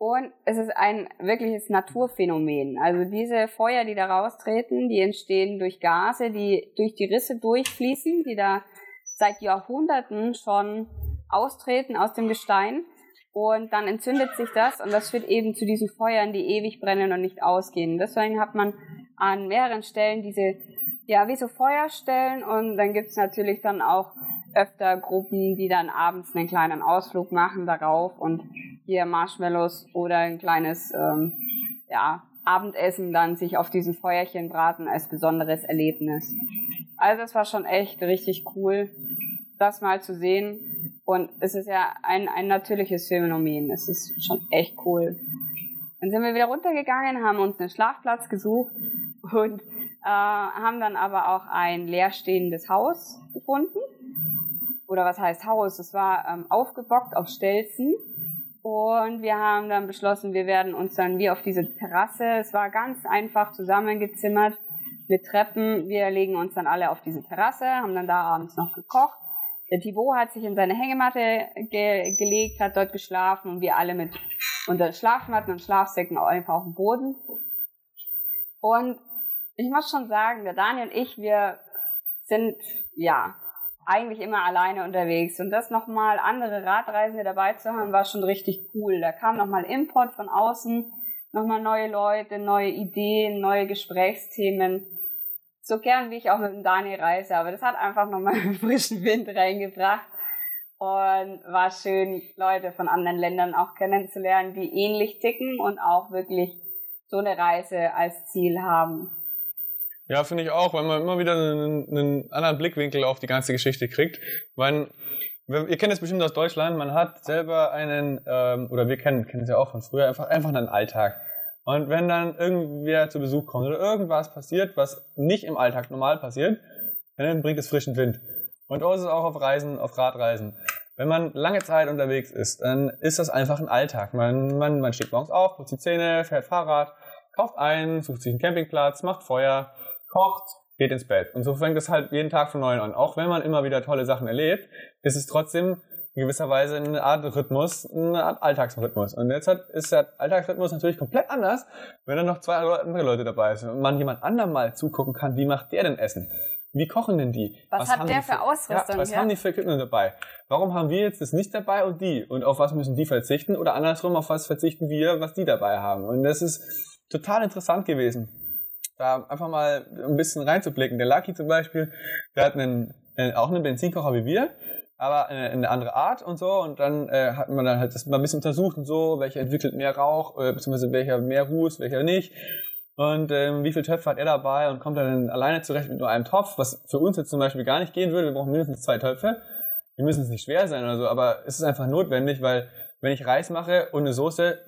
und es ist ein wirkliches Naturphänomen. Also diese Feuer, die da raustreten, die entstehen durch Gase, die durch die Risse durchfließen, die da seit Jahrhunderten schon austreten aus dem Gestein. Und dann entzündet sich das und das führt eben zu diesen Feuern, die ewig brennen und nicht ausgehen. Deswegen hat man an mehreren Stellen diese, ja, wie so Feuerstellen und dann gibt's natürlich dann auch öfter Gruppen, die dann abends einen kleinen Ausflug machen darauf und hier Marshmallows oder ein kleines ähm, ja, Abendessen dann sich auf diesen Feuerchen braten als besonderes Erlebnis. Also es war schon echt richtig cool, das mal zu sehen. Und es ist ja ein, ein natürliches Phänomen. Es ist schon echt cool. Dann sind wir wieder runtergegangen, haben uns einen Schlafplatz gesucht und äh, haben dann aber auch ein leerstehendes Haus gefunden oder was heißt Haus, es war ähm, aufgebockt auf Stelzen. Und wir haben dann beschlossen, wir werden uns dann wie auf diese Terrasse, es war ganz einfach zusammengezimmert mit Treppen. Wir legen uns dann alle auf diese Terrasse, haben dann da abends noch gekocht. Der Thibaut hat sich in seine Hängematte ge gelegt, hat dort geschlafen und wir alle mit unter Schlafmatten und Schlafsäcken einfach auf dem Boden. Und ich muss schon sagen, der Daniel und ich, wir sind, ja, eigentlich immer alleine unterwegs. Und das nochmal andere Radreisende dabei zu haben, war schon richtig cool. Da kam nochmal Import von außen, nochmal neue Leute, neue Ideen, neue Gesprächsthemen. So gern wie ich auch mit dem Daniel reise, aber das hat einfach nochmal frischen Wind reingebracht. Und war schön, Leute von anderen Ländern auch kennenzulernen, die ähnlich ticken und auch wirklich so eine Reise als Ziel haben. Ja, finde ich auch, weil man immer wieder einen, einen, anderen Blickwinkel auf die ganze Geschichte kriegt. Man, ihr kennt es bestimmt aus Deutschland, man hat selber einen, ähm, oder wir kennen, kennen es ja auch von früher, einfach, einfach einen Alltag. Und wenn dann irgendwer zu Besuch kommt oder irgendwas passiert, was nicht im Alltag normal passiert, dann bringt es frischen Wind. Und so ist auch auf Reisen, auf Radreisen. Wenn man lange Zeit unterwegs ist, dann ist das einfach ein Alltag. Man, man, man steht morgens auf, putzt die Zähne, fährt Fahrrad, kauft ein, sucht sich einen Campingplatz, macht Feuer, kocht, geht ins Bett. Und so fängt es halt jeden Tag von neuem an. Auch wenn man immer wieder tolle Sachen erlebt, ist es trotzdem in gewisser Weise eine Art Rhythmus, eine Art Alltagsrhythmus. Und jetzt hat, ist der Alltagsrhythmus natürlich komplett anders, wenn dann noch zwei andere Leute dabei sind und man jemand anderem mal zugucken kann, wie macht der denn Essen? Wie kochen denn die? Was, was hat der für, für Ausrüstung? Ja, was ja? haben die für Equipment dabei? Warum haben wir jetzt das nicht dabei und die? Und auf was müssen die verzichten? Oder andersrum, auf was verzichten wir, was die dabei haben? Und das ist total interessant gewesen da einfach mal ein bisschen reinzublicken. Der Lucky zum Beispiel, der hat einen, äh, auch einen Benzinkocher wie wir, aber eine, eine andere Art und so. Und dann äh, hat man dann halt das mal ein bisschen untersucht und so, welcher entwickelt mehr Rauch, äh, beziehungsweise welcher mehr Ruß, welcher nicht. Und ähm, wie viel Töpfe hat er dabei und kommt dann alleine zurecht mit nur einem Topf, was für uns jetzt zum Beispiel gar nicht gehen würde. Wir brauchen mindestens zwei Töpfe. Die müssen es nicht schwer sein oder so, aber es ist einfach notwendig, weil wenn ich Reis mache und eine Soße,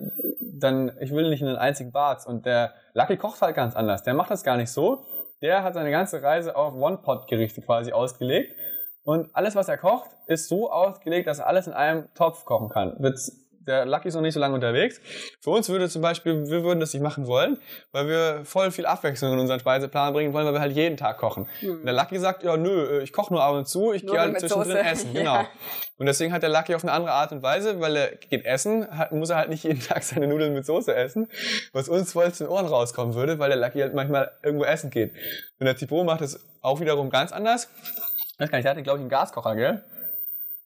dann, ich will nicht einen einzigen Bart. Und der Lucky kocht halt ganz anders. Der macht das gar nicht so. Der hat seine ganze Reise auf One-Pot-Gerichte quasi ausgelegt. Und alles, was er kocht, ist so ausgelegt, dass er alles in einem Topf kochen kann. Wird der Lucky ist noch nicht so lange unterwegs. Für uns würde zum Beispiel, wir würden das nicht machen wollen, weil wir voll viel Abwechslung in unseren Speiseplan bringen wollen, weil wir halt jeden Tag kochen. Mhm. Der Lucky sagt, ja nö, ich koche nur ab und zu, ich gehe halt zwischendrin Soße. essen. Genau. Ja. Und deswegen hat der Lucky auf eine andere Art und Weise, weil er geht essen, hat, muss er halt nicht jeden Tag seine Nudeln mit Soße essen, was uns voll zu den Ohren rauskommen würde, weil der Lucky halt manchmal irgendwo essen geht. Und der Thibaut macht es auch wiederum ganz anders. Ich weiß gar nicht, der hatte, glaube ich, einen Gaskocher, gell?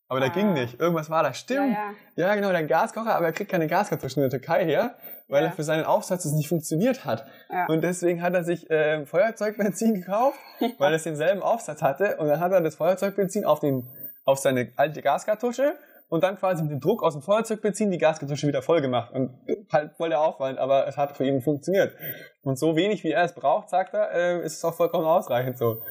Aber ah. der ging nicht. Irgendwas war da. Stimmt. Ja, ja. ja, genau, der Gaskocher, aber er kriegt keine Gaskartuschen in der Türkei her, weil ja. er für seinen Aufsatz es nicht funktioniert hat. Und deswegen hat er sich äh, Feuerzeugbenzin gekauft, weil es denselben Aufsatz hatte. Und dann hat er das Feuerzeugbenzin auf, den, auf seine alte Gaskartusche und dann quasi mit dem Druck aus dem Feuerzeugbenzin die Gaskartusche wieder voll gemacht. Und halt voll der Aufwand, aber es hat für ihn funktioniert. Und so wenig wie er es braucht, sagt er, äh, ist es auch vollkommen ausreichend so.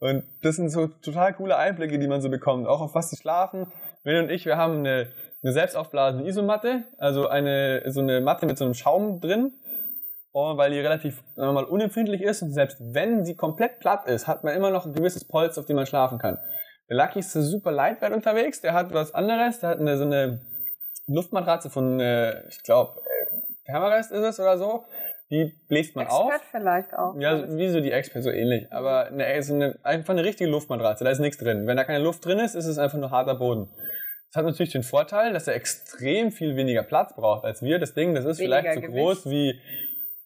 Und das sind so total coole Einblicke, die man so bekommt. Auch auf was sie schlafen. Will und ich, wir haben eine, eine selbst aufblasende Isomatte, also eine, so eine Matte mit so einem Schaum drin. Und weil die relativ mal, unempfindlich ist und selbst wenn sie komplett platt ist, hat man immer noch ein gewisses Polster, auf dem man schlafen kann. Der Lucky ist super lightweight unterwegs, der hat was anderes, der hat eine, so eine Luftmatratze von, äh, ich glaube, Thermarest ist es oder so die bläst man Expert auf. Expert vielleicht auch. Ja, wie so die Expert, so ähnlich. Aber eine, so eine, einfach eine richtige Luftmatratze, da ist nichts drin. Wenn da keine Luft drin ist, ist es einfach nur harter Boden. Das hat natürlich den Vorteil, dass er extrem viel weniger Platz braucht als wir. Das Ding, das ist weniger vielleicht so Gewicht. groß wie,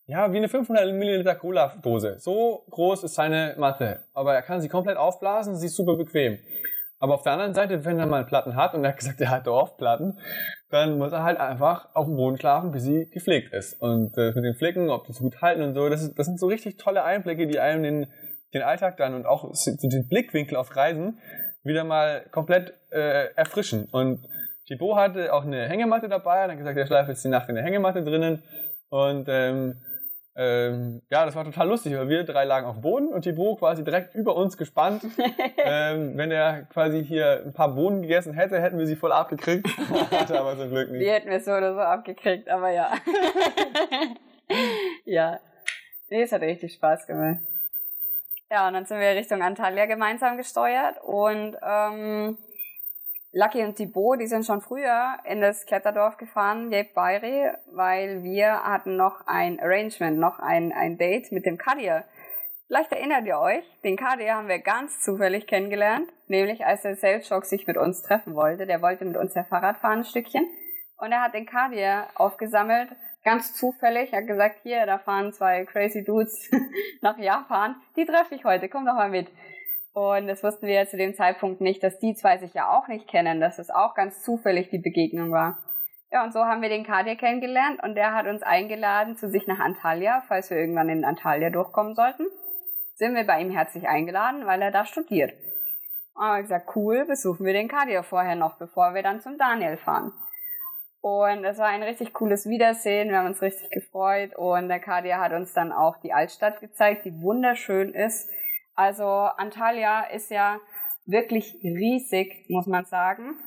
ja, wie eine 500 Milliliter Cola-Dose. So groß ist seine Matte. Aber er kann sie komplett aufblasen, sie ist super bequem. Aber auf der anderen Seite, wenn er mal Platten hat, und er hat gesagt, er hat Dorfplatten, dann muss er halt einfach auf dem Boden schlafen, bis sie gepflegt ist. Und äh, mit den Flicken, ob die so gut halten und so, das, ist, das sind so richtig tolle Einblicke, die einem den, den Alltag dann und auch den Blickwinkel auf Reisen wieder mal komplett äh, erfrischen. Und Thibaut hatte auch eine Hängematte dabei, er hat gesagt, er schläft jetzt die Nacht in der Hängematte drinnen. Und ähm, ähm, ja, das war total lustig, weil wir drei lagen auf dem Boden und Thibaut quasi direkt über uns gespannt. ähm, wenn er quasi hier ein paar Bohnen gegessen hätte, hätten wir sie voll abgekriegt. Hatte aber zum Glück nicht. Die hätten wir so oder so abgekriegt, aber ja. ja. Nee, es hat richtig Spaß gemacht. Ja, und dann sind wir Richtung Antalya gemeinsam gesteuert und ähm, Lucky und Thibaut, die sind schon früher in das Kletterdorf gefahren, Jape Bayri, weil wir hatten noch ein Arrangement, noch ein, ein Date mit dem Kadir. Vielleicht erinnert ihr euch, den Kadir haben wir ganz zufällig kennengelernt, nämlich als der Saleshock sich mit uns treffen wollte. Der wollte mit uns ja Fahrrad fahren ein Stückchen. Und er hat den Kadir aufgesammelt, ganz zufällig. Er hat gesagt, hier, da fahren zwei crazy Dudes nach Japan. Die treffe ich heute, komm doch mal mit. Und das wussten wir ja zu dem Zeitpunkt nicht, dass die zwei sich ja auch nicht kennen, dass es auch ganz zufällig die Begegnung war. Ja, und so haben wir den Kadir kennengelernt und der hat uns eingeladen zu sich nach Antalya, falls wir irgendwann in Antalya durchkommen sollten. Sind wir bei ihm herzlich eingeladen, weil er da studiert. Und haben gesagt, cool, besuchen wir den Kadir vorher noch, bevor wir dann zum Daniel fahren. Und es war ein richtig cooles Wiedersehen. Wir haben uns richtig gefreut. Und der Kadia hat uns dann auch die Altstadt gezeigt, die wunderschön ist. Also Antalya ist ja wirklich riesig, muss man sagen.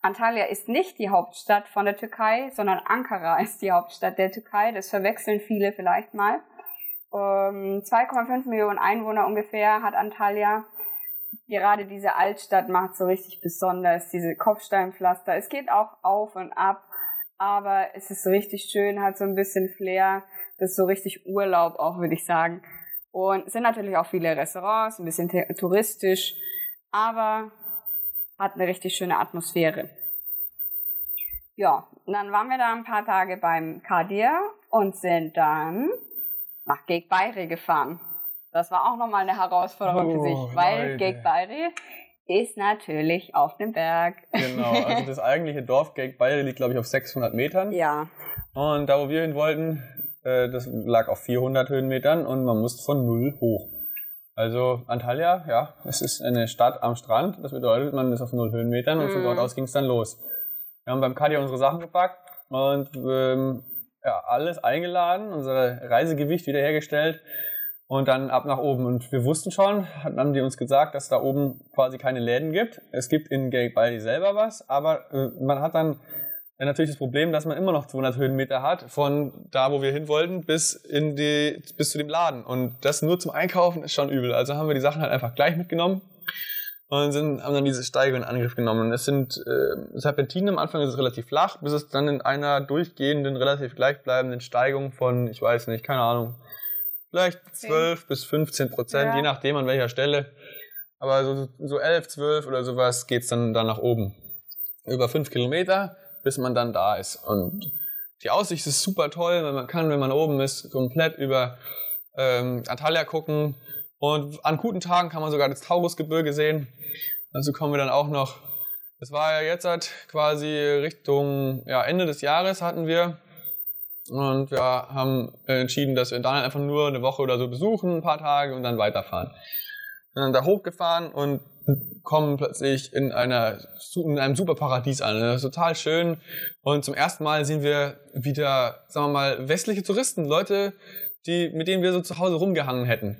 Antalya ist nicht die Hauptstadt von der Türkei, sondern Ankara ist die Hauptstadt der Türkei. Das verwechseln viele vielleicht mal. 2,5 ähm, Millionen Einwohner ungefähr hat Antalya. Gerade diese Altstadt macht so richtig besonders, diese Kopfsteinpflaster. Es geht auch auf und ab aber es ist richtig schön, hat so ein bisschen Flair. Das ist so richtig Urlaub auch, würde ich sagen. Und es sind natürlich auch viele Restaurants, ein bisschen touristisch, aber hat eine richtig schöne Atmosphäre. Ja, und dann waren wir da ein paar Tage beim Kadir und sind dann nach Geg Bayri gefahren. Das war auch nochmal eine Herausforderung oh, für sich, weil Geg Bayri ist natürlich auf dem Berg. Genau, also das eigentliche Dorf Bayre liegt, glaube ich, auf 600 Metern. Ja. Und da, wo wir hin wollten, äh, das lag auf 400 Höhenmetern und man musste von null hoch. Also Antalya, ja, es ist eine Stadt am Strand. Das bedeutet, man ist auf null Höhenmetern und von dort mhm. aus ging es dann los. Wir haben beim Kadi unsere Sachen gepackt und ähm, ja, alles eingeladen, unser Reisegewicht wiederhergestellt und dann ab nach oben. Und wir wussten schon, haben die uns gesagt, dass da oben quasi keine Läden gibt. Es gibt in Garibaldi selber was, aber äh, man hat dann natürlich das Problem, dass man immer noch 200 Höhenmeter hat von da, wo wir hin wollten, bis in die bis zu dem Laden. Und das nur zum Einkaufen ist schon übel. Also haben wir die Sachen halt einfach gleich mitgenommen und sind, haben dann diese Steige in Angriff genommen. Es sind äh, Serpentinen am Anfang ist es relativ flach, bis es dann in einer durchgehenden, relativ gleichbleibenden Steigung von, ich weiß nicht, keine Ahnung, Vielleicht 12 bis 15 Prozent, ja. je nachdem an welcher Stelle. Aber so, so 11, 12 oder sowas geht's dann, dann nach oben. Über 5 Kilometer, bis man dann da ist. Und die Aussicht ist super toll, weil man kann, wenn man oben ist, komplett über ähm, Antalya gucken. Und an guten Tagen kann man sogar das Taurusgebirge sehen. Dazu kommen wir dann auch noch. Es war ja jetzt halt quasi Richtung ja, Ende des Jahres hatten wir und wir haben entschieden, dass wir Daniel einfach nur eine Woche oder so besuchen, ein paar Tage und dann weiterfahren. Wir sind dann da hochgefahren und kommen plötzlich in, einer, in einem super Paradies an. Das ist total schön. Und zum ersten Mal sehen wir wieder, sagen wir mal, westliche Touristen, Leute, die, mit denen wir so zu Hause rumgehangen hätten.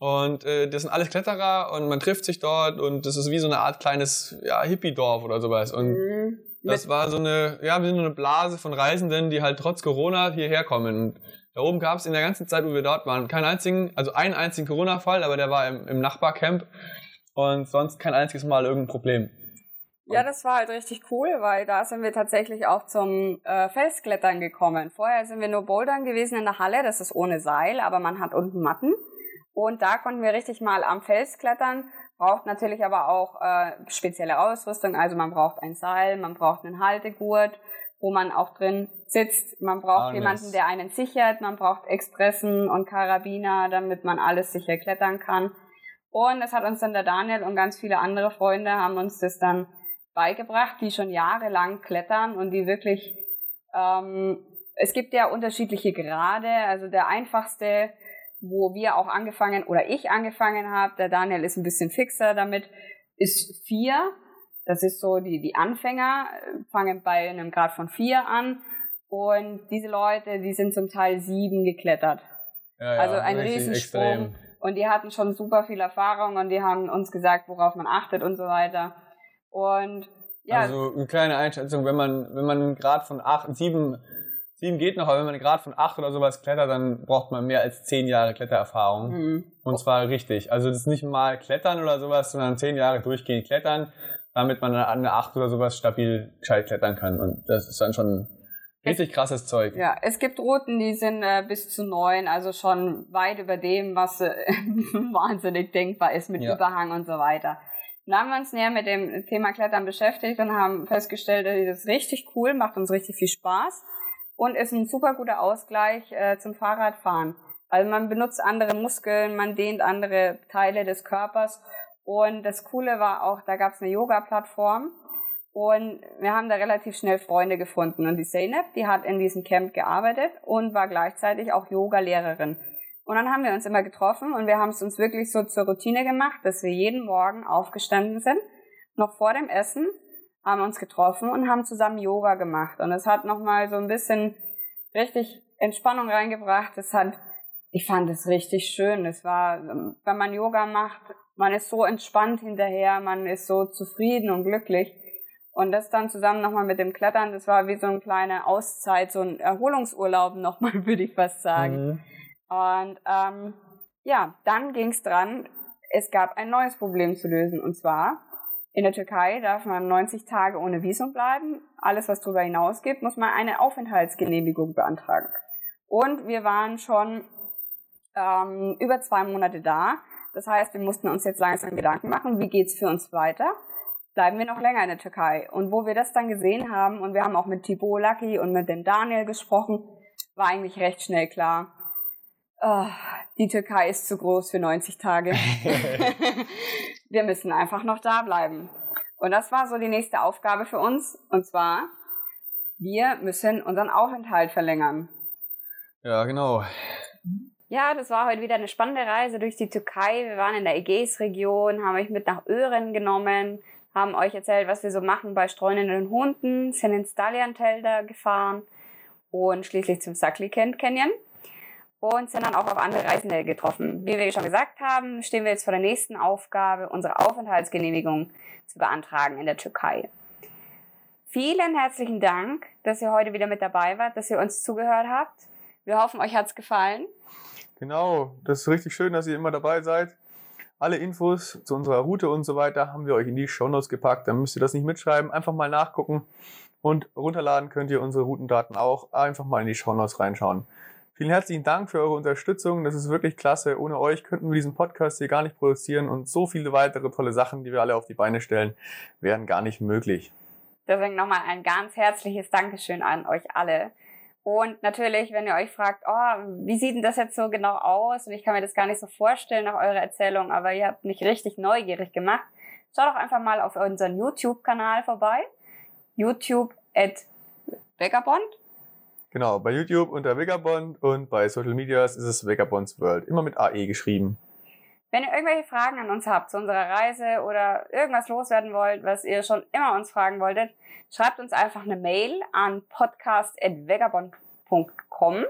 Und äh, das sind alles Kletterer und man trifft sich dort und das ist wie so eine Art kleines ja, Hippie-Dorf oder sowas. Und mhm. Das war so eine, ja, wir sind eine Blase von Reisenden, die halt trotz Corona hierher kommen. Und da oben gab es in der ganzen Zeit, wo wir dort waren, keinen einzigen, also einen einzigen Corona-Fall, aber der war im, im Nachbarcamp und sonst kein einziges Mal irgendein Problem. Ja, das war halt richtig cool, weil da sind wir tatsächlich auch zum äh, Felsklettern gekommen. Vorher sind wir nur Bouldern gewesen in der Halle, das ist ohne Seil, aber man hat unten Matten. Und da konnten wir richtig mal am Fels klettern braucht natürlich aber auch äh, spezielle Ausrüstung. Also man braucht ein Seil, man braucht einen Haltegurt, wo man auch drin sitzt. Man braucht oh, jemanden, der einen sichert. Man braucht Expressen und Karabiner, damit man alles sicher klettern kann. Und das hat uns dann der Daniel und ganz viele andere Freunde haben uns das dann beigebracht, die schon jahrelang klettern und die wirklich, ähm, es gibt ja unterschiedliche Grade. Also der einfachste wo wir auch angefangen oder ich angefangen habe, der Daniel ist ein bisschen fixer damit, ist vier. Das ist so, die, die Anfänger fangen bei einem Grad von vier an und diese Leute, die sind zum Teil sieben geklettert. Ja, ja, also ein Riesensprung. Extrem. Und die hatten schon super viel Erfahrung und die haben uns gesagt, worauf man achtet und so weiter. Und ja. Also eine kleine Einschätzung, wenn man, wenn man einen Grad von acht, sieben Sieben geht noch, aber wenn man gerade von acht oder sowas klettert, dann braucht man mehr als zehn Jahre Klettererfahrung. Mhm. Und zwar richtig. Also das ist nicht mal Klettern oder sowas, sondern zehn Jahre durchgehend Klettern, damit man an eine acht oder sowas stabil gescheit klettern kann. Und das ist dann schon richtig krasses Zeug. Ja, es gibt Routen, die sind äh, bis zu neun, also schon weit über dem, was äh, wahnsinnig denkbar ist mit ja. Überhang und so weiter. Dann haben wir uns näher mit dem Thema Klettern beschäftigt und haben festgestellt, dass das richtig cool, macht uns richtig viel Spaß und ist ein super guter Ausgleich äh, zum Fahrradfahren. Also man benutzt andere Muskeln, man dehnt andere Teile des Körpers. Und das Coole war auch, da gab es eine Yoga-Plattform und wir haben da relativ schnell Freunde gefunden. Und die Zeynep, die hat in diesem Camp gearbeitet und war gleichzeitig auch Yoga-Lehrerin. Und dann haben wir uns immer getroffen und wir haben es uns wirklich so zur Routine gemacht, dass wir jeden Morgen aufgestanden sind, noch vor dem Essen haben uns getroffen und haben zusammen Yoga gemacht. Und es hat nochmal so ein bisschen richtig Entspannung reingebracht. Es hat, ich fand es richtig schön. Es war, wenn man Yoga macht, man ist so entspannt hinterher, man ist so zufrieden und glücklich. Und das dann zusammen nochmal mit dem Klettern, das war wie so eine kleine Auszeit, so ein Erholungsurlaub nochmal, würde ich fast sagen. Mhm. Und ähm, ja, dann ging es dran, es gab ein neues Problem zu lösen. Und zwar, in der Türkei darf man 90 Tage ohne Visum bleiben. Alles, was darüber hinausgeht, muss man eine Aufenthaltsgenehmigung beantragen. Und wir waren schon ähm, über zwei Monate da. Das heißt, wir mussten uns jetzt langsam Gedanken machen, wie geht's für uns weiter? Bleiben wir noch länger in der Türkei? Und wo wir das dann gesehen haben, und wir haben auch mit Thibaut Lucky und mit dem Daniel gesprochen, war eigentlich recht schnell klar, oh, die Türkei ist zu groß für 90 Tage. wir müssen einfach noch da bleiben. Und das war so die nächste Aufgabe für uns. Und zwar, wir müssen unseren Aufenthalt verlängern. Ja, genau. Ja, das war heute wieder eine spannende Reise durch die Türkei. Wir waren in der Ägäisregion, haben euch mit nach Ören genommen, haben euch erzählt, was wir so machen bei streunenden Hunden, sind ins Dalian-Tälder gefahren und schließlich zum Sakli-Kent Canyon und sind dann auch auf andere Reisende getroffen. Wie wir schon gesagt haben, stehen wir jetzt vor der nächsten Aufgabe, unsere Aufenthaltsgenehmigung zu beantragen in der Türkei. Vielen herzlichen Dank, dass ihr heute wieder mit dabei wart, dass ihr uns zugehört habt. Wir hoffen, euch hat's gefallen. Genau, das ist richtig schön, dass ihr immer dabei seid. Alle Infos zu unserer Route und so weiter haben wir euch in die Shownotes gepackt. Dann müsst ihr das nicht mitschreiben, einfach mal nachgucken und runterladen könnt ihr unsere Routendaten auch. Einfach mal in die Shownotes reinschauen. Vielen herzlichen Dank für eure Unterstützung. Das ist wirklich klasse. Ohne euch könnten wir diesen Podcast hier gar nicht produzieren und so viele weitere tolle Sachen, die wir alle auf die Beine stellen, wären gar nicht möglich. Deswegen nochmal ein ganz herzliches Dankeschön an euch alle. Und natürlich, wenn ihr euch fragt, oh, wie sieht denn das jetzt so genau aus? Und ich kann mir das gar nicht so vorstellen nach eurer Erzählung, aber ihr habt mich richtig neugierig gemacht. Schaut doch einfach mal auf unseren YouTube-Kanal vorbei. YouTube at Vagabond Genau, bei YouTube unter Vegabond und bei Social Medias ist es Vegabonds World. Immer mit AE geschrieben. Wenn ihr irgendwelche Fragen an uns habt zu unserer Reise oder irgendwas loswerden wollt, was ihr schon immer uns fragen wolltet, schreibt uns einfach eine Mail an podcast.vegabond.com.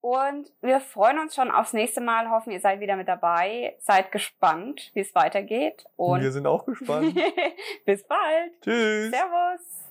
Und wir freuen uns schon aufs nächste Mal. Hoffen, ihr seid wieder mit dabei. Seid gespannt, wie es weitergeht. Und wir sind auch gespannt. Bis bald. Tschüss. Servus.